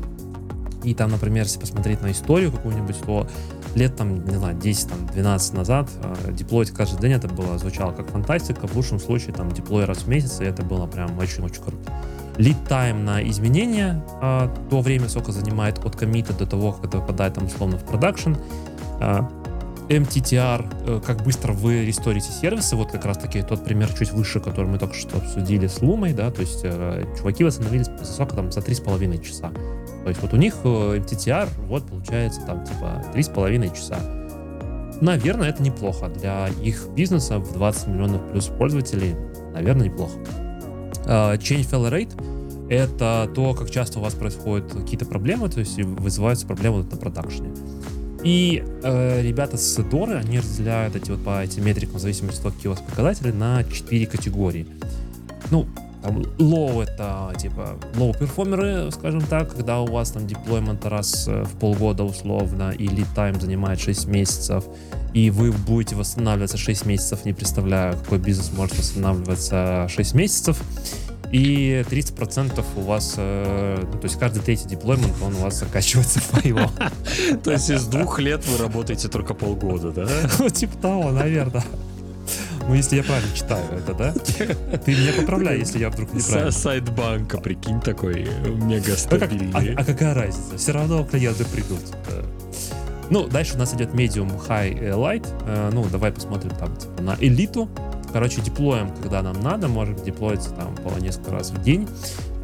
И там, например, если посмотреть на историю какую-нибудь, то лет там, не знаю, 10, там, 12 назад э, деплоить каждый день это было, звучало как фантастика. В лучшем случае там деплой раз в месяц, и это было прям очень-очень круто. Lead time на изменения, э, то время, сколько занимает от комита до того, как это попадает там условно в продакшн. Э, MTTR, э, как быстро вы ресторите сервисы, вот как раз таки тот пример чуть выше, который мы только что обсудили с Лумой, да, то есть э, чуваки восстановились за сколько там, за 3,5 часа. То есть вот у них э, MTTR, вот получается там типа 3,5 часа. Наверное, это неплохо. Для их бизнеса в 20 миллионов плюс пользователей, наверное, неплохо. Uh, change failure rate — это то, как часто у вас происходят какие-то проблемы, то есть вызываются проблемы на продакшене. И э, ребята с Доры, они разделяют эти вот по этим метрикам в зависимости от того, какие у вас показатели, на 4 категории. Ну, там low это типа low перформеры, скажем так, когда у вас там deployment раз э, в полгода условно, и lead time занимает 6 месяцев, и вы будете восстанавливаться 6 месяцев, не представляю, какой бизнес может восстанавливаться 6 месяцев. И 30% у вас, э, ну, то есть каждый третий деплоймент, он у вас заканчивается файлом. То есть из двух лет вы работаете только полгода, да? Ну, типа того, наверное. Ну, если я правильно читаю это, да? Ты меня поправляй, если я вдруг неправильно. Сайт банка, прикинь, такой мега Ну, как- стабильный. а, а какая разница? Все равно клиенты придут. Э, Ну, дальше у нас идет medium, high, э, light. Э, Ну, давай посмотрим там типа, на элиту. Короче, деплоем, когда нам надо, можем деплоиться там по несколько раз в день.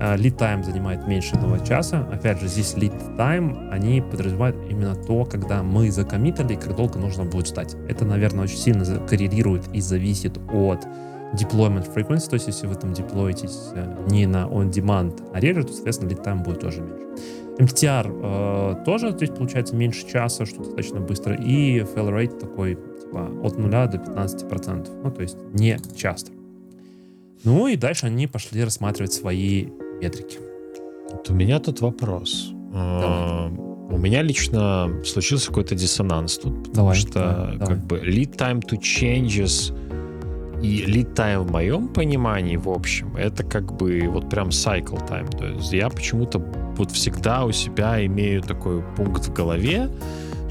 Э, Lead time занимает меньше одного часа. Опять же, здесь lead time, они подразумевают именно то, когда мы закоммитали, как долго нужно будет ждать. Это, наверное, очень сильно коррелирует и зависит от deployment frequency, то есть если вы там деплоитесь э, не на on-demand, а реже, то, соответственно, lead time будет тоже меньше. MTR э, тоже здесь получается меньше часа, что достаточно быстро, и fail rate такой от 0 до 15%, ну то есть не часто. Ну и дальше они пошли рассматривать свои метрики. Вот у меня тут вопрос. А, У меня лично случился какой-то диссонанс тут, потому Давай, что давай, давай. как бы lead time to changes и lead time в моем понимании, в общем, это как бы вот прям cycle time. То есть я почему-то вот всегда у себя имею такой пункт в голове,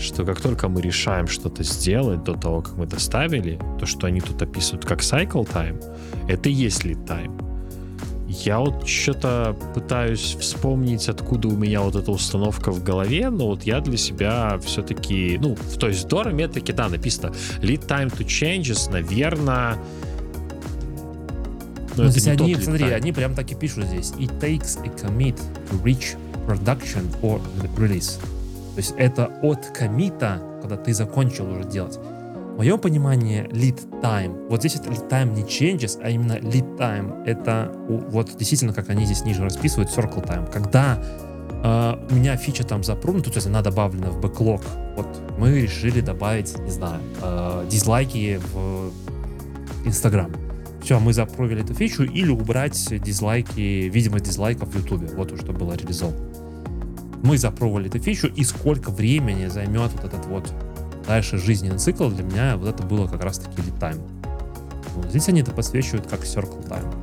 что как только мы решаем что-то сделать до того, как мы доставили, то, что они тут описывают как cycle time, это и есть lead time. Я вот что-то пытаюсь вспомнить, откуда у меня вот эта установка в голове, но вот я для себя все-таки, ну, в- то есть в Dora метрике, да, написано lead time to changes, наверное... Ну, здесь они, смотри, они прям так и пишут здесь. It takes a commit to reach production or release. То есть это от комита, когда ты закончил уже делать. В моем понимании lead time, вот здесь это lead time не changes, а именно lead time, это вот действительно, как они здесь ниже расписывают, circle time. Когда э, у меня фича там запрыгнута, то есть она добавлена в бэклог, вот мы решили добавить, не знаю, э, дизлайки в Инстаграм. Все, мы запровили эту фичу или убрать дизлайки, видимость дизлайков в Ютубе. Вот что было реализовано. Мы запробовали эту фичу, и сколько времени займет вот этот вот дальше жизненный цикл, для меня вот это было как раз-таки lead time. Вот здесь они это подсвечивают как circle time.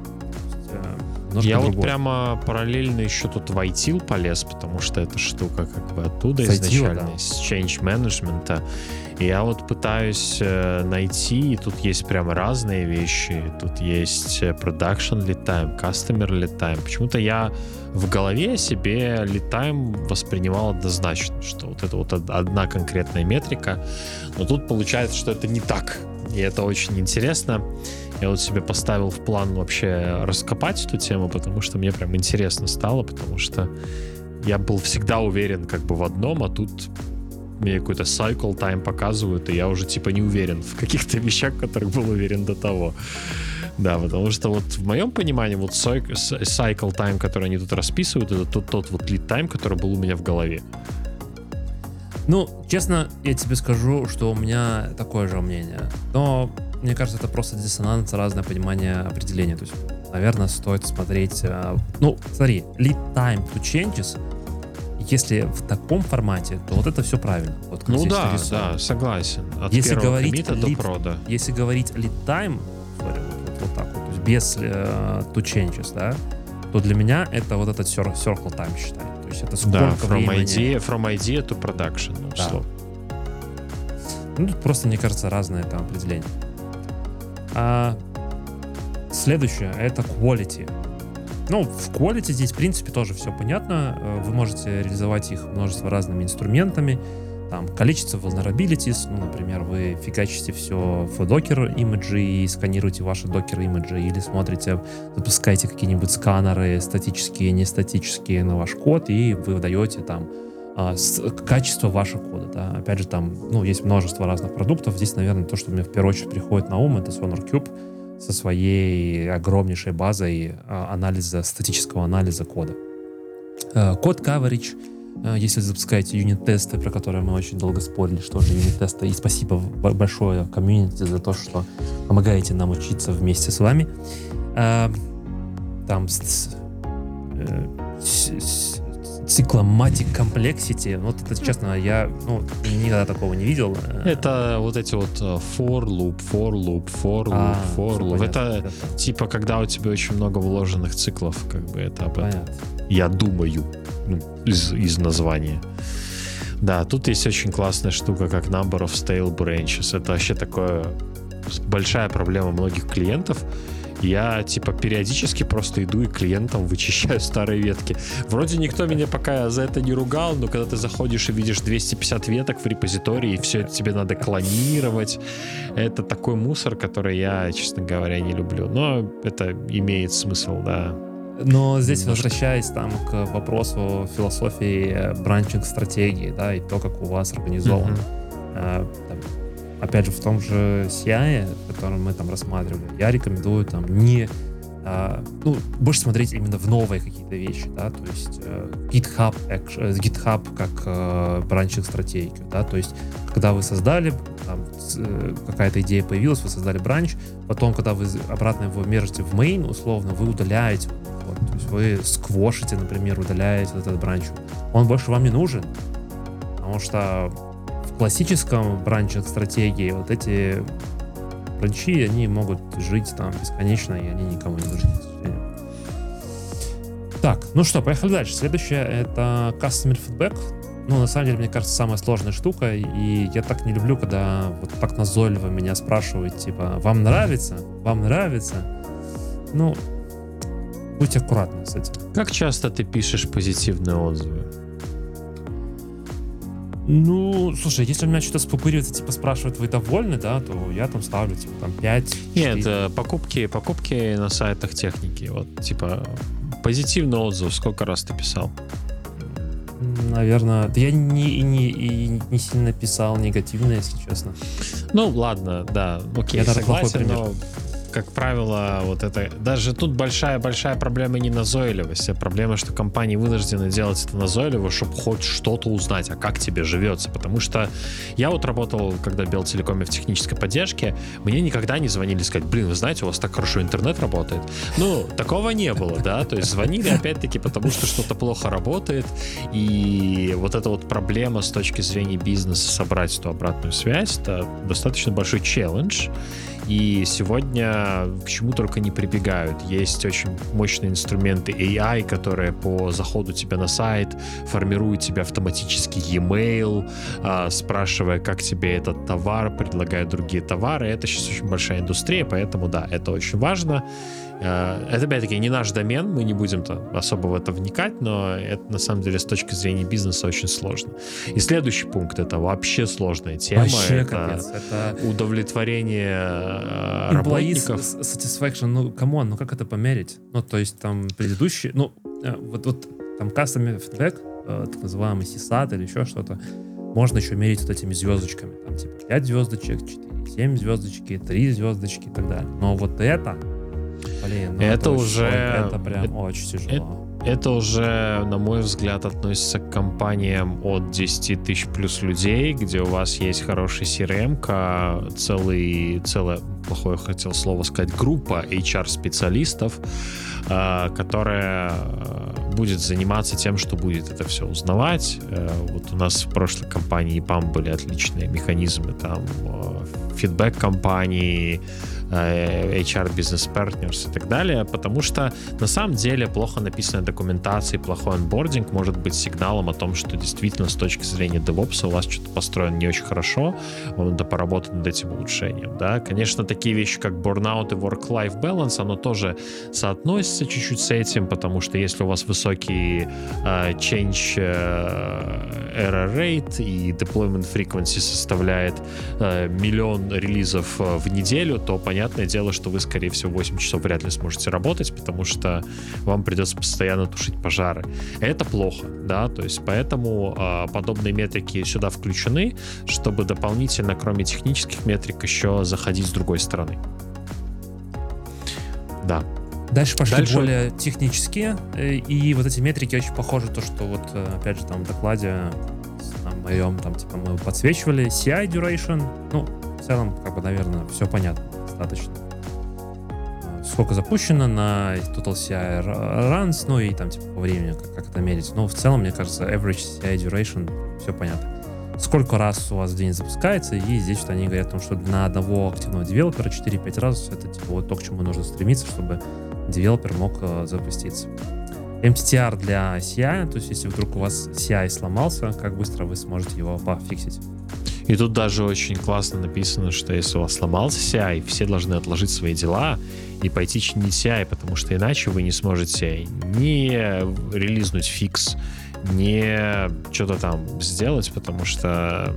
Есть, э, Я вот другое. прямо параллельно еще тут в ITIL полез, потому что эта штука как бы оттуда С ITIL, изначально, да. из change management. И я вот пытаюсь э, найти, и тут есть прям разные вещи. Тут есть э, production lead time, customer lead time. Почему-то я в голове себе time воспринимал однозначно, что вот это вот од- одна конкретная метрика. Но тут получается, что это не так. И это очень интересно. Я вот себе поставил в план вообще раскопать эту тему, потому что мне прям интересно стало, потому что я был всегда уверен как бы в одном, а тут мне какой-то cycle time показывают, и я уже типа не уверен в каких-то вещах, в которых был уверен до того. Да, потому что вот в моем понимании вот cycle time, который они тут расписывают, это тот, тот вот lead time, который был у меня в голове. Ну, честно, я тебе скажу, что у меня такое же мнение. Но мне кажется, это просто диссонанс, разное понимание определения. То есть, наверное, стоит смотреть... э, Ну, смотри, lead time to changes, если в таком формате, то вот это все правильно. Вот как Ну здесь да, да, согласен. От Если говорить коммита до lead- прода. Если говорить lead time, sorry, вот, так вот, то есть без э, to changes, да, то для меня это вот этот cir- circle time считай. То есть это сколько Да, from времени... idea, from idea to production, ну, Да. условно. Ну, тут просто, мне кажется, разное там определение. А, следующее — это quality. Ну, в quality здесь, в принципе, тоже все понятно. Э, Вы можете реализовать их множество разными инструментами. Там количество vulnerabilities, ну, например, вы фигачите все в докер имиджи и сканируете ваши докер имиджи или смотрите, запускаете какие-нибудь сканеры статические, не статические на ваш код и вы выдаете там а, качество вашего кода. Да. Опять же, там ну, есть множество разных продуктов. Здесь, наверное, то, что мне в первую очередь приходит на ум, это SonarCube со своей огромнейшей базой а, анализа, статического анализа кода. Э, Код coverage если запускаете юнит-тесты, про которые мы очень долго спорили, что же юнит-тесты. И спасибо большое комьюнити за то, что помогаете нам учиться вместе с вами. Э, там цикломатик complexity. Вот это, честно, я ну, никогда такого не видел. Это вот эти вот э, for loop, for loop, for loop, а, for loop. Это, это типа, когда у тебя очень много вложенных циклов, как бы это об этом. Понятно. Я думаю, ну, из, из названия. Да, тут есть очень классная штука, как number of stale branches. Это вообще такое большая проблема многих клиентов я, типа, периодически просто иду и клиентам вычищаю старые ветки. Вроде никто меня пока за это не ругал, но когда ты заходишь и видишь 250 веток в репозитории, и все это тебе надо клонировать, это такой мусор, который я, честно говоря, не люблю. Но это имеет смысл, да. Но здесь Немножко. возвращаясь там к вопросу философии э, бранчинг стратегии, да, и то, как у вас организован. Mm-hmm. Там, опять же, в том же CI, который мы там рассматривали, я рекомендую там не а, ну, больше смотреть именно в новые какие-то вещи, да, то есть э, GitHub, э, GitHub как э, бранчинг стратегию, да, то есть когда вы создали, там, э, какая-то идея появилась, вы создали бранч, потом, когда вы обратно его мержите в main, условно, вы удаляете, есть вы сквошите, например, удаляете этот бранч, он больше вам не нужен, потому что классическом бранчинг стратегии вот эти бранчи, они могут жить там бесконечно, и они никому не нужны. Так, ну что, поехали дальше. Следующее — это Customer Feedback. Ну, на самом деле, мне кажется, самая сложная штука, и я так не люблю, когда вот так назойливо меня спрашивают, типа, вам нравится? Вам нравится? Ну, будьте аккуратны с этим. Как часто ты пишешь позитивные отзывы? Ну, слушай, если у меня что-то спупыривается, типа спрашивают, вы довольны, да, то я там ставлю, типа, там 5. 4. Нет, э, покупки, покупки на сайтах техники. Вот, типа, позитивный отзыв, сколько раз ты писал? Наверное, да я не, не, не, не сильно писал негативно, если честно. Ну, ладно, да, окей, я согласен, но как правило, вот это... Даже тут большая-большая проблема не назойливость, а проблема, что компании вынуждены делать это назойливо, чтобы хоть что-то узнать, а как тебе живется. Потому что я вот работал, когда в Белтелекоме в технической поддержке, мне никогда не звонили сказать, блин, вы знаете, у вас так хорошо интернет работает. Ну, такого не было, да, то есть звонили опять-таки потому, что что-то плохо работает, и вот эта вот проблема с точки зрения бизнеса собрать эту обратную связь, это достаточно большой челлендж, и сегодня к чему только не прибегают. Есть очень мощные инструменты AI, которые по заходу тебя на сайт формируют тебе автоматически e-mail, а, спрашивая, как тебе этот товар, предлагают другие товары. Это сейчас очень большая индустрия, поэтому да, это очень важно. Э, это, опять-таки, не наш домен, мы не будем -то особо в это вникать, но это, на самом деле, с точки зрения бизнеса очень сложно. И следующий пункт — это вообще сложная тема. Вообще, это, капец, это удовлетворение э, работников. satisfaction, ну, come on, ну как это померить? Ну, то есть там предыдущий, ну, э, вот, вот там customer feedback, так называемый CSAT или еще что-то, можно еще мерить вот этими звездочками. Там типа 5 звездочек, 4, 7 звездочки, 3 звездочки и так далее. Но вот это Блин, ну это, это уже... Это прям это, очень тяжело. Это, это уже, на мой взгляд, относится к компаниям от 10 тысяч плюс людей, где у вас есть хороший CRM, целый, целое, плохое хотел слово сказать, группа HR-специалистов, а, которая а, будет заниматься тем, что будет это все узнавать. Э, вот у нас в прошлой компании PAM были отличные механизмы, там а, фидбэк компании, Э, HR Business Partners и так далее, потому что на самом деле плохо написанная документация и плохой онбординг может быть сигналом о том, что действительно с точки зрения DevOps у вас что-то построено не очень хорошо, вам надо поработать над этим улучшением. Да? Конечно, такие вещи, как burnout и work-life balance, оно тоже соотносится чуть-чуть с этим, потому что если у вас высокий uh, change uh, error rate и deployment frequency составляет uh, миллион релизов в неделю, то понятно, понятное дело, что вы, скорее всего, 8 часов вряд ли сможете работать, потому что вам придется постоянно тушить пожары. Это плохо, да, то есть поэтому э, подобные метрики сюда включены, чтобы дополнительно, кроме технических метрик, еще заходить с другой стороны. Да. Дальше пошли Дальше... более технические, э, и вот эти метрики очень похожи, то, что вот, э, опять же, там в докладе на моем, там, типа, мы подсвечивали CI duration, ну, в целом, как бы, наверное, все понятно, достаточно. Сколько запущено на Total CI runs, ну, и там, типа, по времени, как, как это мерить. Но в целом, мне кажется, average CI duration, все понятно сколько раз у вас в день запускается, и здесь что они говорят о том, что на одного активного девелопера 4-5 раз это типа вот то, к чему нужно стремиться, чтобы девелопер мог э, запуститься. MTTR для CI, то есть если вдруг у вас CI сломался, как быстро вы сможете его пофиксить. И тут даже очень классно написано, что если у вас сломался CI, все должны отложить свои дела и пойти чинить CI, потому что иначе вы не сможете не релизнуть фикс, не что-то там сделать, потому что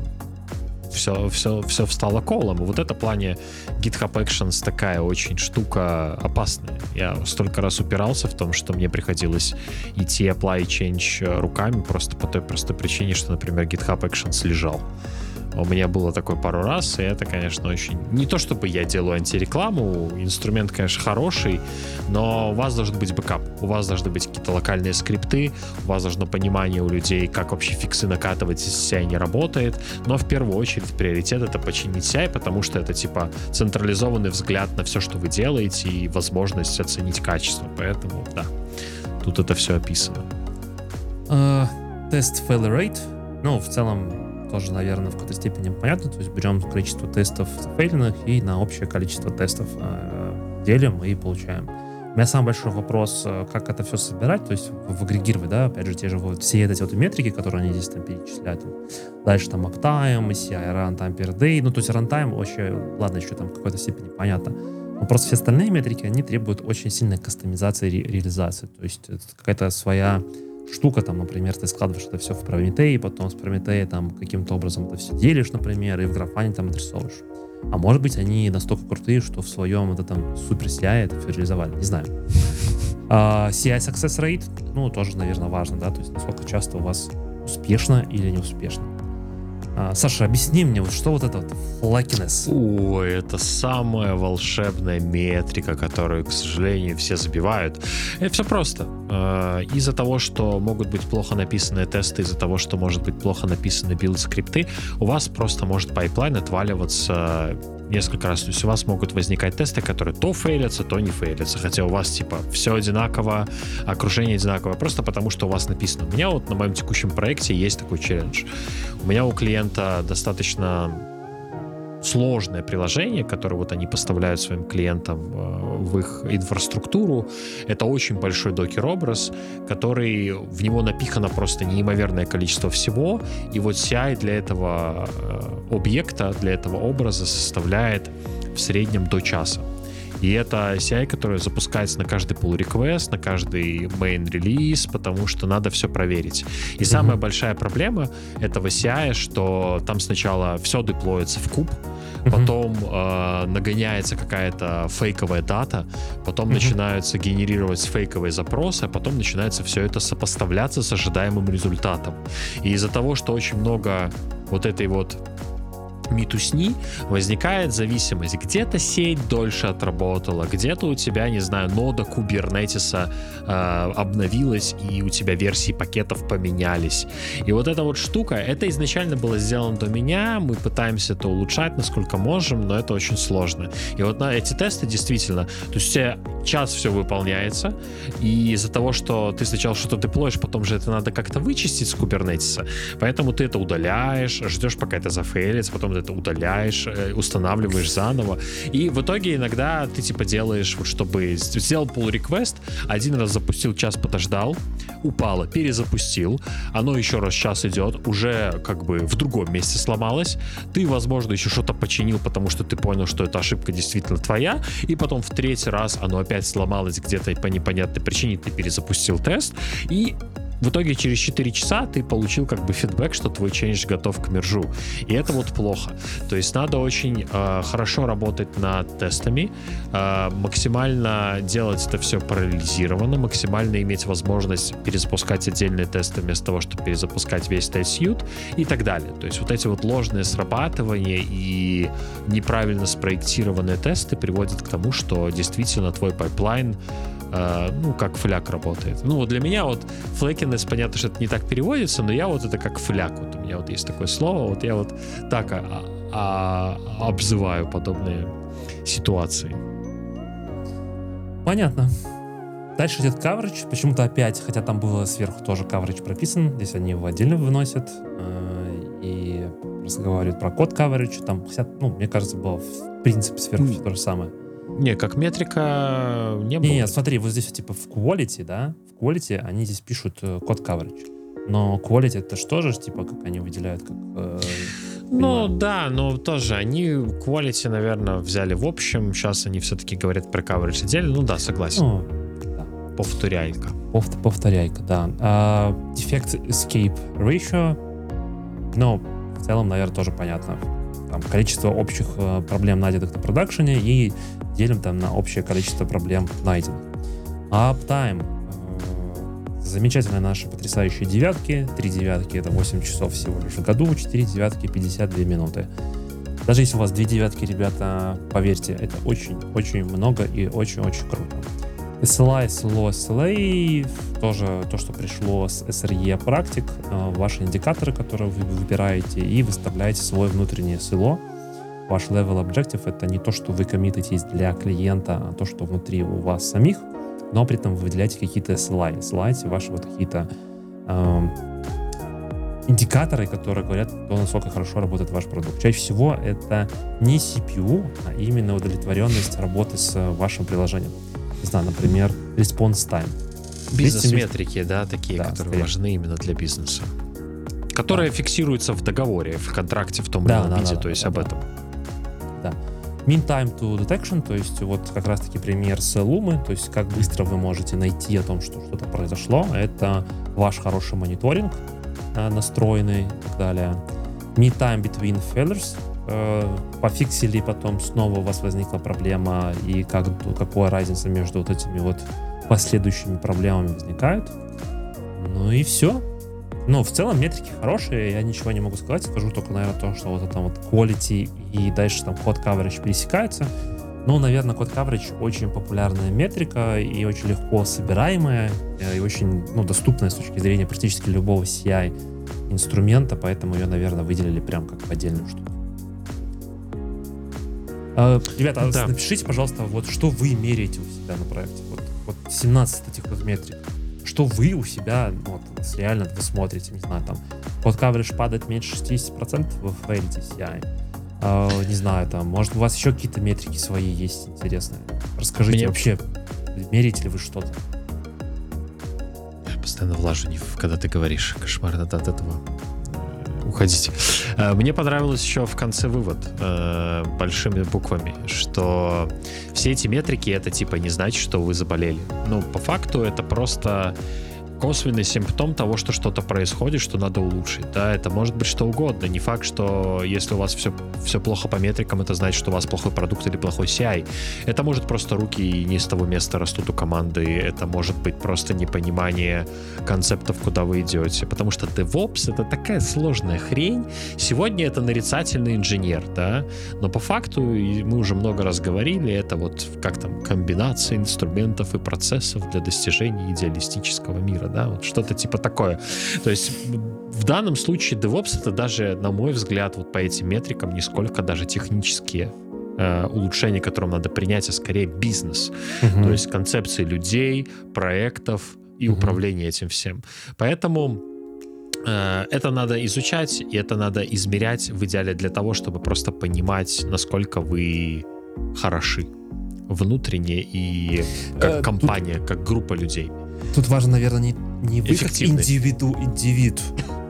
все, все, все встало колом. И вот это в плане GitHub Actions такая очень штука опасная. Я столько раз упирался в том, что мне приходилось идти apply change руками просто по той простой причине, что, например, GitHub Actions лежал. У меня было такое пару раз, и это, конечно, очень... Не то, чтобы я делаю антирекламу, инструмент, конечно, хороший, но у вас должен быть бэкап, у вас должны быть какие-то локальные скрипты, у вас должно понимание у людей, как вообще фиксы накатывать, если CI не работает, но в первую очередь приоритет это починить CI, потому что это, типа, централизованный взгляд на все, что вы делаете, и возможность оценить качество, поэтому, да, тут это все описано. Uh, test failure rate, ну, в целом, тоже, наверное, в какой-то степени понятно. То есть берем количество тестов зафейленных и на общее количество тестов э, делим и получаем. У меня самый большой вопрос, э, как это все собирать, то есть в, агрегировать, да, опять же, те же вот все эти вот метрики, которые они здесь там перечисляют. Дальше там uptime, CI, runtime per day, ну, то есть runtime вообще, ладно, еще там в какой-то степени понятно. Но просто все остальные метрики, они требуют очень сильной кастомизации ре- реализации. То есть это какая-то своя штука, там, например, ты складываешь это все в Прометей, потом с Прометея там каким-то образом это все делишь, например, и в графане там отрисовываешь. А может быть, они настолько крутые, что в своем вот этом супер CI это все реализовали, не знаю. Uh, CI Success Rate, ну, тоже, наверное, важно, да, то есть насколько часто у вас успешно или неуспешно. А, Саша, объясни мне, вот что вот это вот flakiness? Ой, это самая волшебная метрика, которую, к сожалению, все забивают. Это все просто. А, из-за того, что могут быть плохо написанные тесты, из-за того, что может быть плохо написаны билд-скрипты, у вас просто может pipeline отваливаться несколько раз. То есть у вас могут возникать тесты, которые то фейлятся, то не фейлятся. Хотя у вас типа все одинаково, окружение одинаковое. Просто потому, что у вас написано. У меня вот на моем текущем проекте есть такой челлендж. У меня у клиента достаточно сложное приложение, которое вот они поставляют своим клиентам э, в их инфраструктуру. Это очень большой Docker-образ, который в него напихано просто неимоверное количество всего. И вот CI для этого э, объекта, для этого образа составляет в среднем до часа. И это CI, которая запускается на каждый pull request, на каждый main релиз, потому что надо все проверить. И mm-hmm. самая большая проблема этого CI, что там сначала все деплоится в куб, mm-hmm. потом э, нагоняется какая-то фейковая дата, потом mm-hmm. начинаются генерировать фейковые запросы, а потом начинается все это сопоставляться с ожидаемым результатом. И из-за того, что очень много вот этой вот митусни возникает зависимость. Где-то сеть дольше отработала, где-то у тебя, не знаю, нода кубернетиса э, обновилась, и у тебя версии пакетов поменялись. И вот эта вот штука, это изначально было сделано до меня, мы пытаемся это улучшать, насколько можем, но это очень сложно. И вот на эти тесты действительно, то есть у тебя час все выполняется, и из-за того, что ты сначала что-то деплоишь, потом же это надо как-то вычистить с кубернетиса, поэтому ты это удаляешь, ждешь, пока это зафейлится, потом это удаляешь, э, устанавливаешь заново. И в итоге иногда ты типа делаешь, вот чтобы сделал pull request, один раз запустил, час подождал, упало, перезапустил, оно еще раз час идет, уже как бы в другом месте сломалось, ты, возможно, еще что-то починил, потому что ты понял, что эта ошибка действительно твоя, и потом в третий раз оно опять сломалось где-то по непонятной причине, ты перезапустил тест, и в итоге через 4 часа ты получил как бы feedback, что твой change готов к мержу. И это вот плохо. То есть надо очень э, хорошо работать над тестами, э, максимально делать это все параллелизированно, максимально иметь возможность перезапускать отдельные тесты вместо того, чтобы перезапускать весь test suite и так далее. То есть вот эти вот ложные срабатывания и неправильно спроектированные тесты приводят к тому, что действительно твой pipeline э, ну, как фляк работает. Ну, вот для меня вот флекинес, понятно, что это не так переводится, но я вот это как фляк. Вот у меня вот есть такое слово, вот я вот так а, а, обзываю подобные ситуации. Понятно. Дальше идет coverage. Почему-то опять, хотя там было сверху тоже coverage прописан, здесь они его отдельно выносят э, и разговаривают про код coverage. Там, хотя, ну, мне кажется, было в принципе сверху все то же самое. Не, как метрика не было. Не, не, смотри, вот здесь типа в quality, да, в quality они здесь пишут э, код coverage. Но quality это что же, типа, как они выделяют, как... Э, ну да, но тоже они quality, наверное, взяли в общем. Сейчас они все-таки говорят про coverage отдельно. Ну да, согласен. Ну, да. Повторяйка. Повт повторяйка, да. Uh, defect escape ratio. Ну, в целом, наверное, тоже понятно. Там количество общих uh, проблем, найденных на продакшене, и делим там на общее количество проблем найденных. Uptime. Э, замечательные наши потрясающие девятки. Три девятки это 8 часов всего лишь в году, 4 девятки 52 минуты. Даже если у вас две девятки, ребята, поверьте, это очень-очень много и очень-очень круто. SLI, SLO, SLA, тоже то, что пришло с SRE практик, э, ваши индикаторы, которые вы выбираете, и выставляете свой внутренний SLO ваш level objective это не то, что вы коммититесь для клиента, а то, что внутри у вас самих, но при этом вы выделяете какие-то SLI, SLI ваши вот какие-то эм, индикаторы, которые говорят, то, насколько хорошо работает ваш продукт. Чаще всего это не CPU, а именно удовлетворенность работы с вашим приложением. Не знаю, например, response time. Бизнес-метрики, да, такие, да, которые скорее. важны именно для бизнеса. Которые да. фиксируются в договоре, в контракте в том или ином виде, да, то есть да, об да. этом. Mean time to detection, то есть вот как раз-таки пример с Lume, то есть как быстро вы можете найти о том, что что-то произошло. Это ваш хороший мониторинг э, настроенный и так далее. Mean time between failures, э, пофиксили, потом снова у вас возникла проблема, и как, какая разница между вот этими вот последующими проблемами возникает. Ну и все. Ну, в целом метрики хорошие, я ничего не могу сказать, скажу только, наверное, то, что вот это вот quality и дальше там код coverage пересекаются. Ну, наверное, код coverage очень популярная метрика и очень легко собираемая, э, и очень ну, доступная с точки зрения практически любого CI инструмента, поэтому ее, наверное, выделили прям как отдельную штуку. А, ребята, да. напишите, пожалуйста, вот что вы меряете у себя на проекте. Вот, вот 17 этих вот метрик что вы у себя, вот, реально вы смотрите, не знаю, там, под coverage падает меньше 60%, вы фейлите CI. Uh, не знаю, там, может, у вас еще какие-то метрики свои есть интересные. Расскажите Мне... вообще, меряете ли вы что-то? Я постоянно влажу, когда ты говоришь. Кошмар, надо от этого уходить. Э, мне понравилось еще в конце вывод э, большими буквами, что все эти метрики это типа не значит, что вы заболели. Ну, по факту это просто косвенный симптом того, что что-то происходит, что надо улучшить. Да, это может быть что угодно. Не факт, что если у вас все, все плохо по метрикам, это значит, что у вас плохой продукт или плохой CI. Это может просто руки не с того места растут у команды. Это может быть просто непонимание концептов, куда вы идете. Потому что DevOps — это такая сложная хрень. Сегодня это нарицательный инженер, да, но по факту, мы уже много раз говорили, это вот как там комбинация инструментов и процессов для достижения идеалистического мира да, вот что-то типа такое. То есть в данном случае DevOps это даже, на мой взгляд, вот по этим метрикам, нисколько даже технические э, улучшения, которым надо принять, а скорее бизнес. Угу. То есть концепции людей, проектов и угу. управления этим всем. Поэтому э, это надо изучать, и это надо измерять в идеале для того, чтобы просто понимать, насколько вы хороши внутренне и как э, компания, тут... как группа людей. Тут важно, наверное, не, не вы как индивиду, индивид,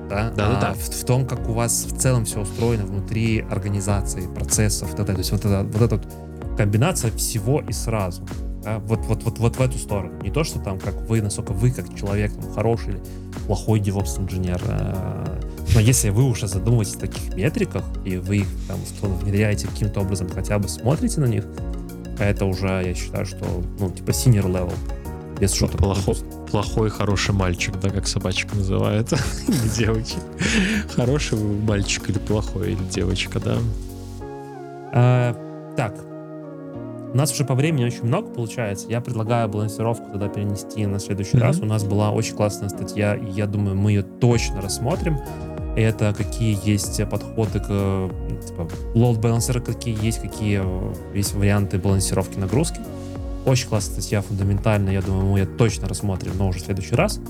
да, да, а да. В, в том, как у вас в целом все устроено внутри организации, процессов, вот это, то есть вот эта вот эта комбинация всего и сразу. Да, вот, вот, вот, вот в эту сторону. Не то, что там, как вы, насколько вы, как человек, там, хороший или плохой DevOps инженер. Э, но если вы уже задумываетесь о таких метриках, и вы их там внедряете каким-то образом, хотя бы смотрите на них, это уже, я считаю, что, ну, типа senior level без шуток. Плохой, плохой, хороший мальчик, да, как собачка называет. или девочек. Хороший мальчик или плохой, или девочка, да. А, так. у нас уже по времени очень много получается. Я предлагаю балансировку тогда перенести на следующий Мгм. раз. У нас была очень классная статья, и я думаю, мы ее точно рассмотрим. Это какие есть подходы к типа, load balancer, какие есть, какие э, есть варианты балансировки нагрузки. Очень классная статья, фундаментальная. Я думаю, мы ее точно рассмотрим, но уже в следующий раз.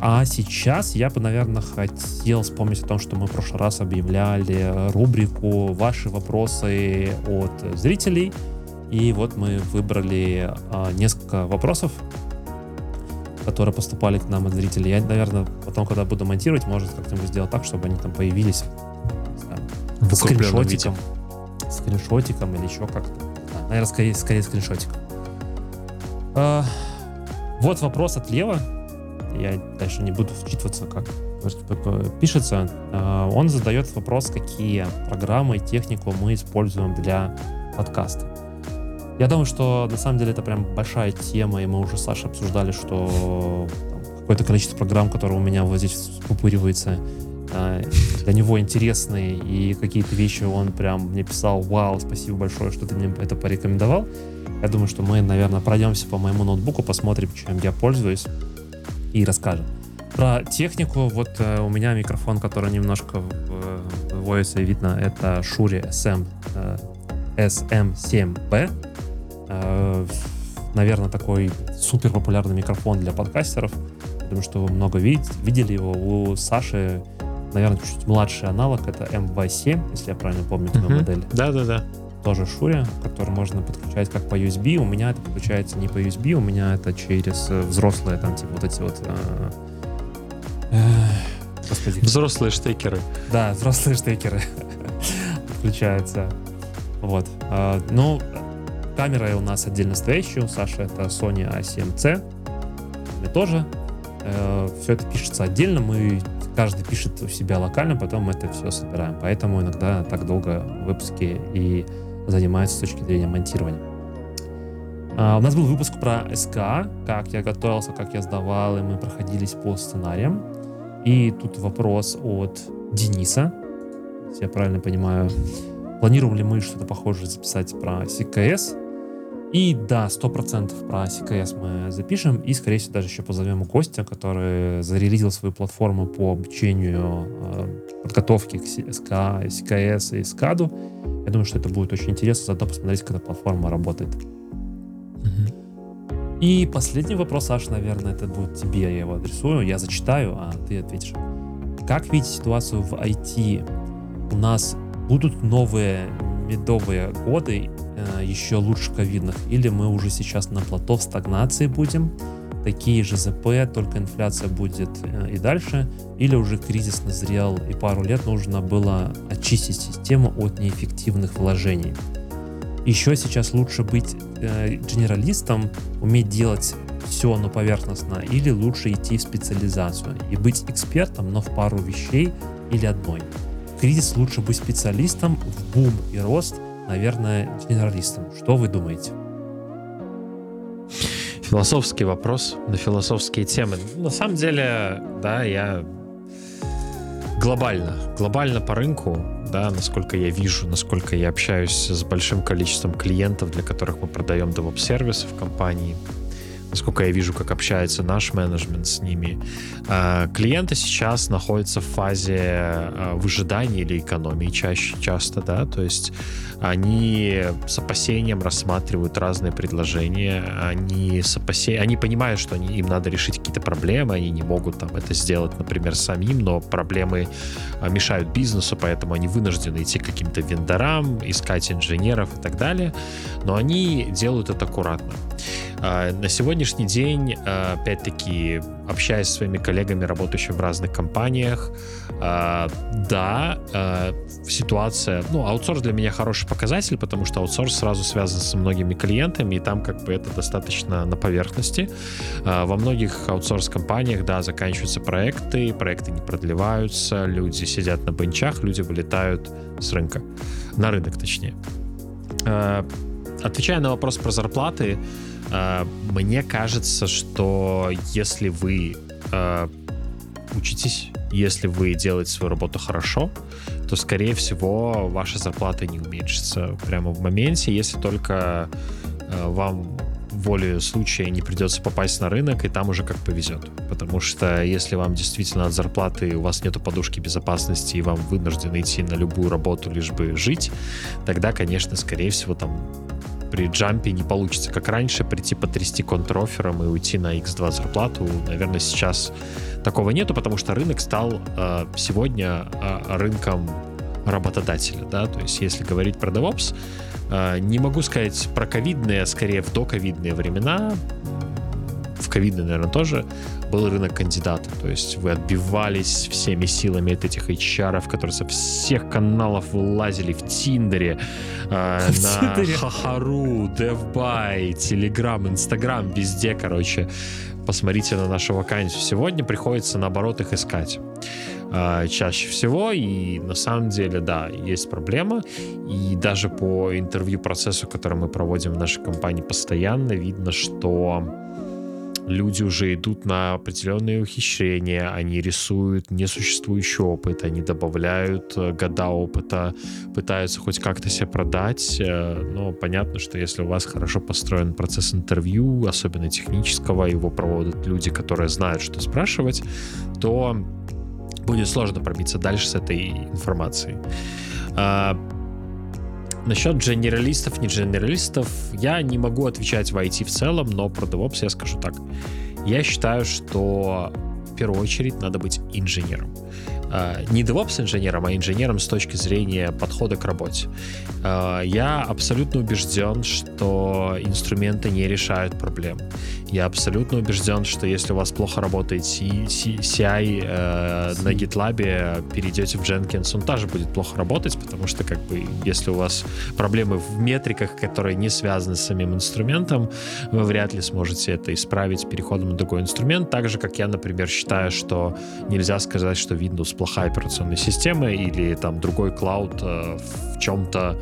А сейчас я бы, наверное, хотел вспомнить о том, что мы в прошлый раз объявляли рубрику «Ваши вопросы от зрителей». И вот мы выбрали а, несколько вопросов, которые поступали к нам от зрителей. Я, наверное, потом, когда буду монтировать, может как-нибудь сделать так, чтобы они там появились знаю, В скриншотиком, скриншотиком или еще как-то. Да, наверное, скорее, скорее скриншотиком. А, вот вопрос от Лева. Я дальше не буду вчитываться, как пишется. А, Он задает вопрос, какие программы и технику мы используем для подкаста. Я думаю, что на самом деле это прям большая тема, и мы уже с Сашей обсуждали, что какое-то количество программ, которые у меня вот здесь пупыривается, а, для него интересные, и какие-то вещи он прям мне писал, вау, спасибо большое, что ты мне это порекомендовал. Я думаю, что мы, наверное, пройдемся по моему ноутбуку, посмотрим, чем я пользуюсь, и расскажем. Про технику, вот э, у меня микрофон, который немножко в- выводится и видно, это Shure SM, э, SM7B. Э, наверное, такой супер популярный микрофон для подкастеров. Думаю, что вы много видите, видели его. У Саши, наверное, чуть младший аналог, это MV7, если я правильно помню твою Мгм. модель Да-да-да. Тоже Шуре, который можно подключать как по USB. У меня это подключается не по USB, у меня это через э, взрослые там типа вот эти вот... э, э, Господи. Взрослые штекеры. Да, взрослые штекеры подключаются. Вот. А, Ну, камера у нас отдельно стоящая. У Саши это Sony A7C. У меня тоже. Все это пишется отдельно. Мы каждый пишет у себя локально, потом мы это все собираем. Поэтому иногда так долго выпуски и занимаются с точки зрения монтирования. А, у нас был выпуск про СК, как я готовился, как я сдавал, и мы проходились по сценариям. И тут вопрос от Дениса, если я правильно понимаю. Планируем ли мы что-то похожее записать про CKS? И да, 100% про CKS мы запишем, и, скорее всего, даже еще позовем гостя, который зарелизил свою платформу по обучению э, подготовки к СК, CKS и SCAD. Я думаю, что это будет очень интересно, заодно посмотреть, как эта платформа работает. И последний вопрос, Саш, наверное, это будет тебе, я его адресую, я зачитаю, а ты ответишь. Как видите ситуацию в IT? У нас будут новые медовые годы, э, еще лучше ковидных, или мы уже сейчас на плато в стагнации будем, такие же ЗП, только инфляция будет э, и дальше, или уже кризис назрел, и пару лет нужно было очистить систему от неэффективных вложений. Еще сейчас лучше быть э, генералистом, уметь делать все, но поверхностно, или лучше идти в специализацию и быть экспертом, но в пару вещей или одной. В кризис лучше быть специалистом, в бум и рост, наверное, генералистом. Что вы думаете? Философский вопрос на философские темы. На самом деле, да, я глобально, глобально по рынку, да, насколько я вижу, насколько я общаюсь с большим количеством клиентов, для которых мы продаем DevOps-сервисы в компании, насколько я вижу, как общается наш менеджмент с ними. А, Клиенты сейчас находятся в фазе а, выжидания или экономии чаще, часто, да, то есть они с опасением рассматривают разные предложения, они с опасением, они понимают, что они, им надо решить какие-то проблемы, они не могут там это сделать, например, самим, но проблемы а, мешают бизнесу, поэтому они вынуждены идти к каким-то вендорам, искать инженеров и так далее, но они делают это аккуратно. А, На сегодняшний день, а, опять-таки, общаясь со своими коллегами, работающими в разных компаниях, а, да, ситуация, ну, аутсорс для меня хороший показатель, потому что аутсорс сразу связан со многими клиентами, и там как бы это достаточно на поверхности. Во многих аутсорс-компаниях, да, заканчиваются проекты, проекты не продлеваются, люди сидят на бенчах, люди вылетают с рынка, на рынок точнее. Отвечая на вопрос про зарплаты, мне кажется, что если вы а, учитесь если вы делаете свою работу хорошо, то, скорее всего, ваша зарплата не уменьшится прямо в моменте, если только э, вам воле случая не придется попасть на рынок, и там уже как повезет. Потому что если вам действительно от зарплаты у вас нету подушки безопасности, и вам вынуждены идти на любую работу, лишь бы жить, тогда, конечно, скорее всего, там при джампе не получится, как раньше, прийти потрясти контрофером и уйти на X2 зарплату. Наверное, сейчас такого нету, потому что рынок стал э, сегодня э, рынком работодателя, да, то есть если говорить про DevOps, э, не могу сказать про ковидные, а скорее в доковидные времена, в ковидные, наверное, тоже был рынок кандидатов. То есть вы отбивались всеми силами от этих HR, которые со всех каналов вылазили в Тиндере, э, на Хахару, DevBuy, Telegram, Instagram, везде, короче. Посмотрите на нашу вакансию. Сегодня приходится, наоборот, их искать э, чаще всего. И на самом деле, да, есть проблема. И даже по интервью процессу, который мы проводим в нашей компании постоянно, видно, что люди уже идут на определенные ухищрения, они рисуют несуществующий опыт, они добавляют э, года опыта, пытаются хоть как-то себя продать, э, но понятно, что если у вас хорошо построен процесс интервью, особенно технического, его проводят люди, которые знают, что спрашивать, то будет сложно пробиться дальше с этой информацией. Насчет генералистов, не генералистов, я не могу отвечать в IT в целом, но про DevOps я скажу так. Я считаю, что в первую очередь надо быть инженером. А, не DevOps-инженером, а инженером с точки зрения подхода к работе. А, я абсолютно убежден, что инструменты не решают проблем. Я абсолютно убежден, что если у вас плохо работает CI э, на GitLab, перейдете в Jenkins, он тоже будет плохо работать, потому что как бы если у вас проблемы в метриках, которые не связаны с самим инструментом, вы вряд ли сможете это исправить переходом на другой инструмент. Так же, как я, например, считаю, что нельзя сказать, что Windows плохая операционная система или там другой клауд э, в чем-то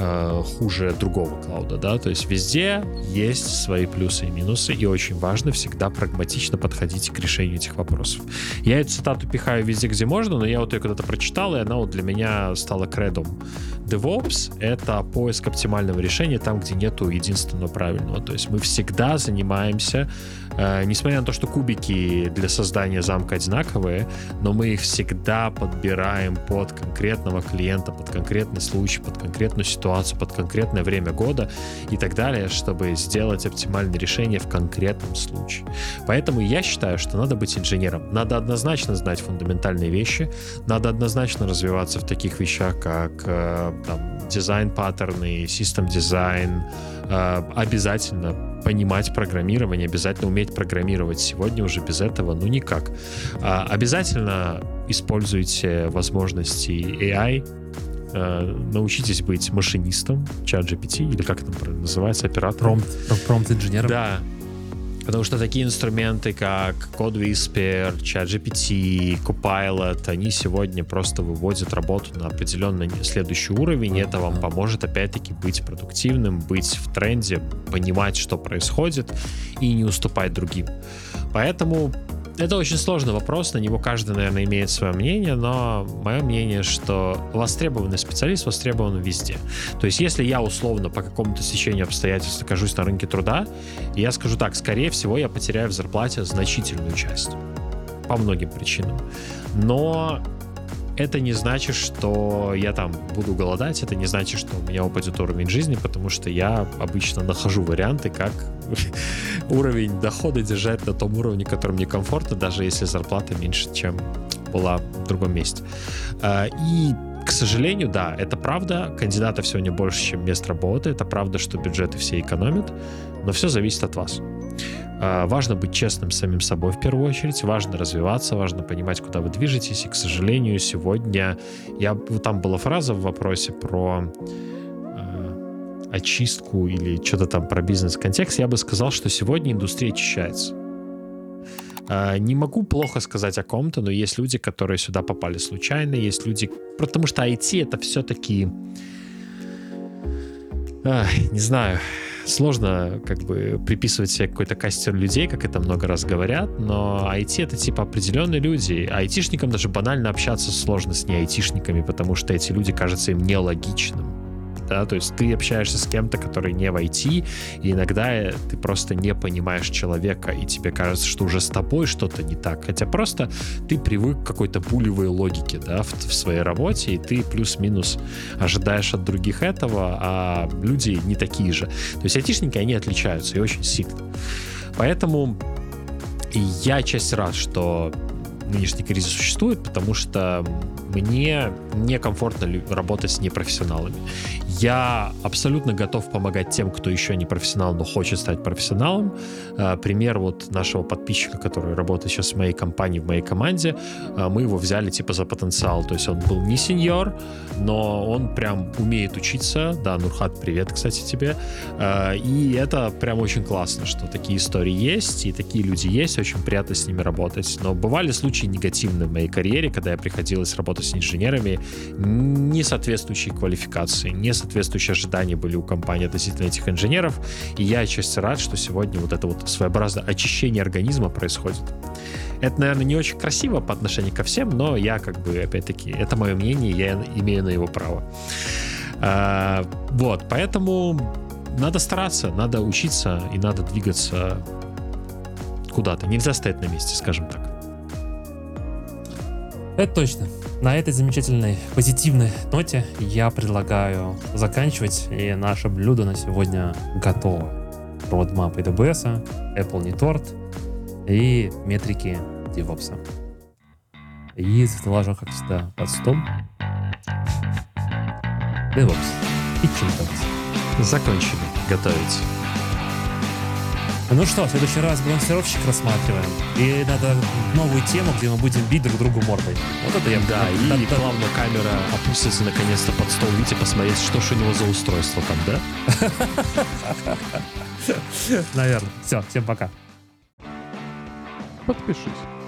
э, хуже другого клауда, да, то есть везде есть свои плюсы и минусы, и очень важно всегда прагматично подходить к решению этих вопросов. Я эту цитату пихаю везде, где можно, но я вот ее когда-то прочитал, и она вот для меня стала кредом. DevOps — это поиск оптимального решения там, где нету единственного правильного. То есть мы всегда занимаемся несмотря на то, что кубики для создания замка одинаковые, но мы их всегда подбираем под конкретного клиента, под конкретный случай, под конкретную ситуацию, под конкретное время года и так далее, чтобы сделать оптимальное решение в конкретном случае. Поэтому я считаю, что надо быть инженером. Надо однозначно знать фундаментальные вещи, надо однозначно развиваться в таких вещах, как э, там, дизайн-паттерны, систем-дизайн, э, обязательно понимать программирование, обязательно уметь программировать. Сегодня уже без этого, ну никак. А, обязательно используйте возможности AI, а, научитесь быть машинистом, чат GPT, или как это называется, оператором. Промпт-инженером. Да, Потому что такие инструменты, как Code Whisper, ChatGPT, Copilot, они сегодня просто выводят работу на определенный следующий уровень, и это вам поможет, опять-таки, быть продуктивным, быть в тренде, понимать, что происходит, и не уступать другим. Поэтому это очень сложный вопрос, на него каждый, наверное, имеет свое мнение, но мое мнение, что востребованный специалист востребован везде. То есть, если я условно по какому-то сечению обстоятельств окажусь на рынке труда, я скажу так, скорее всего, я потеряю в зарплате значительную часть. По многим причинам. Но это не значит, что я там буду голодать, это не значит, что у меня упадет уровень жизни, потому что я обычно нахожу варианты, как уровень дохода держать на том уровне, который мне комфортно, даже если зарплата меньше, чем была в другом месте. А, и к сожалению, да, это правда. Кандидатов сегодня больше, чем мест работы. Это правда, что бюджеты все экономят. Но все зависит от вас. А, важно быть честным с самим собой в первую очередь, важно развиваться, важно понимать, куда вы движетесь. И, к сожалению, сегодня я там была фраза в вопросе про э, очистку или что-то там про бизнес-контекст. Я бы сказал, что сегодня индустрия очищается. Э, не могу плохо сказать о ком-то, но есть люди, которые сюда попали случайно, есть люди, потому что IT это все-таки, э, не знаю, сложно как бы приписывать себе какой-то кастер людей, как это много раз говорят, но IT это типа определенные люди. Айтишникам даже банально общаться сложно с не айтишниками, потому что эти люди кажутся им нелогичным да, то есть ты общаешься с кем-то, который не в IT, и иногда ты просто не понимаешь человека, и тебе кажется, что уже с тобой что-то не так, хотя просто ты привык к какой-то пулевой логике, да, в, в своей работе, и ты плюс-минус ожидаешь от других этого, а люди не такие же. То есть айтишники, они отличаются и очень сильно. Поэтому я часть рад, что нынешний кризис существует, потому что мне некомфортно работать с непрофессионалами. Я абсолютно готов помогать тем, кто еще не профессионал, но хочет стать профессионалом. Э, пример вот нашего подписчика, который работает сейчас в моей компании, в моей команде, э, мы его взяли типа за потенциал. То есть он был не сеньор, но он прям умеет учиться. Да, Нурхат, привет, кстати, тебе. Э, и это прям очень классно, что такие истории есть, и такие люди есть, очень приятно с ними работать. Но бывали случаи негативные в моей карьере, когда я приходилось работать с инженерами не соответствующей квалификации, не соответствующие ожидания были у компании относительно этих инженеров. И я отчасти рад, что сегодня вот это вот своеобразное очищение организма происходит. Это, наверное, не очень красиво по отношению ко всем, но я как бы, опять-таки, это мое мнение, я имею на его право. А, вот, поэтому надо стараться, надо учиться и надо двигаться куда-то. Нельзя стоять на месте, скажем так. Это точно. На этой замечательной позитивной ноте я предлагаю заканчивать, и наше блюдо на сегодня готово. Roadmap AWS, Apple не торт и метрики DevOps. И заложу, как всегда, под стол DevOps и ChillDevOps. Закончили готовить. Ну что, в следующий раз балансировщик рассматриваем. И надо новую тему, где мы будем бить друг другу мордой. Вот это я... Да, и да, плавно да. камера опустится наконец-то под стол Вити, посмотреть, что ж у него за устройство там, да? Наверное. Все, всем пока. Подпишись.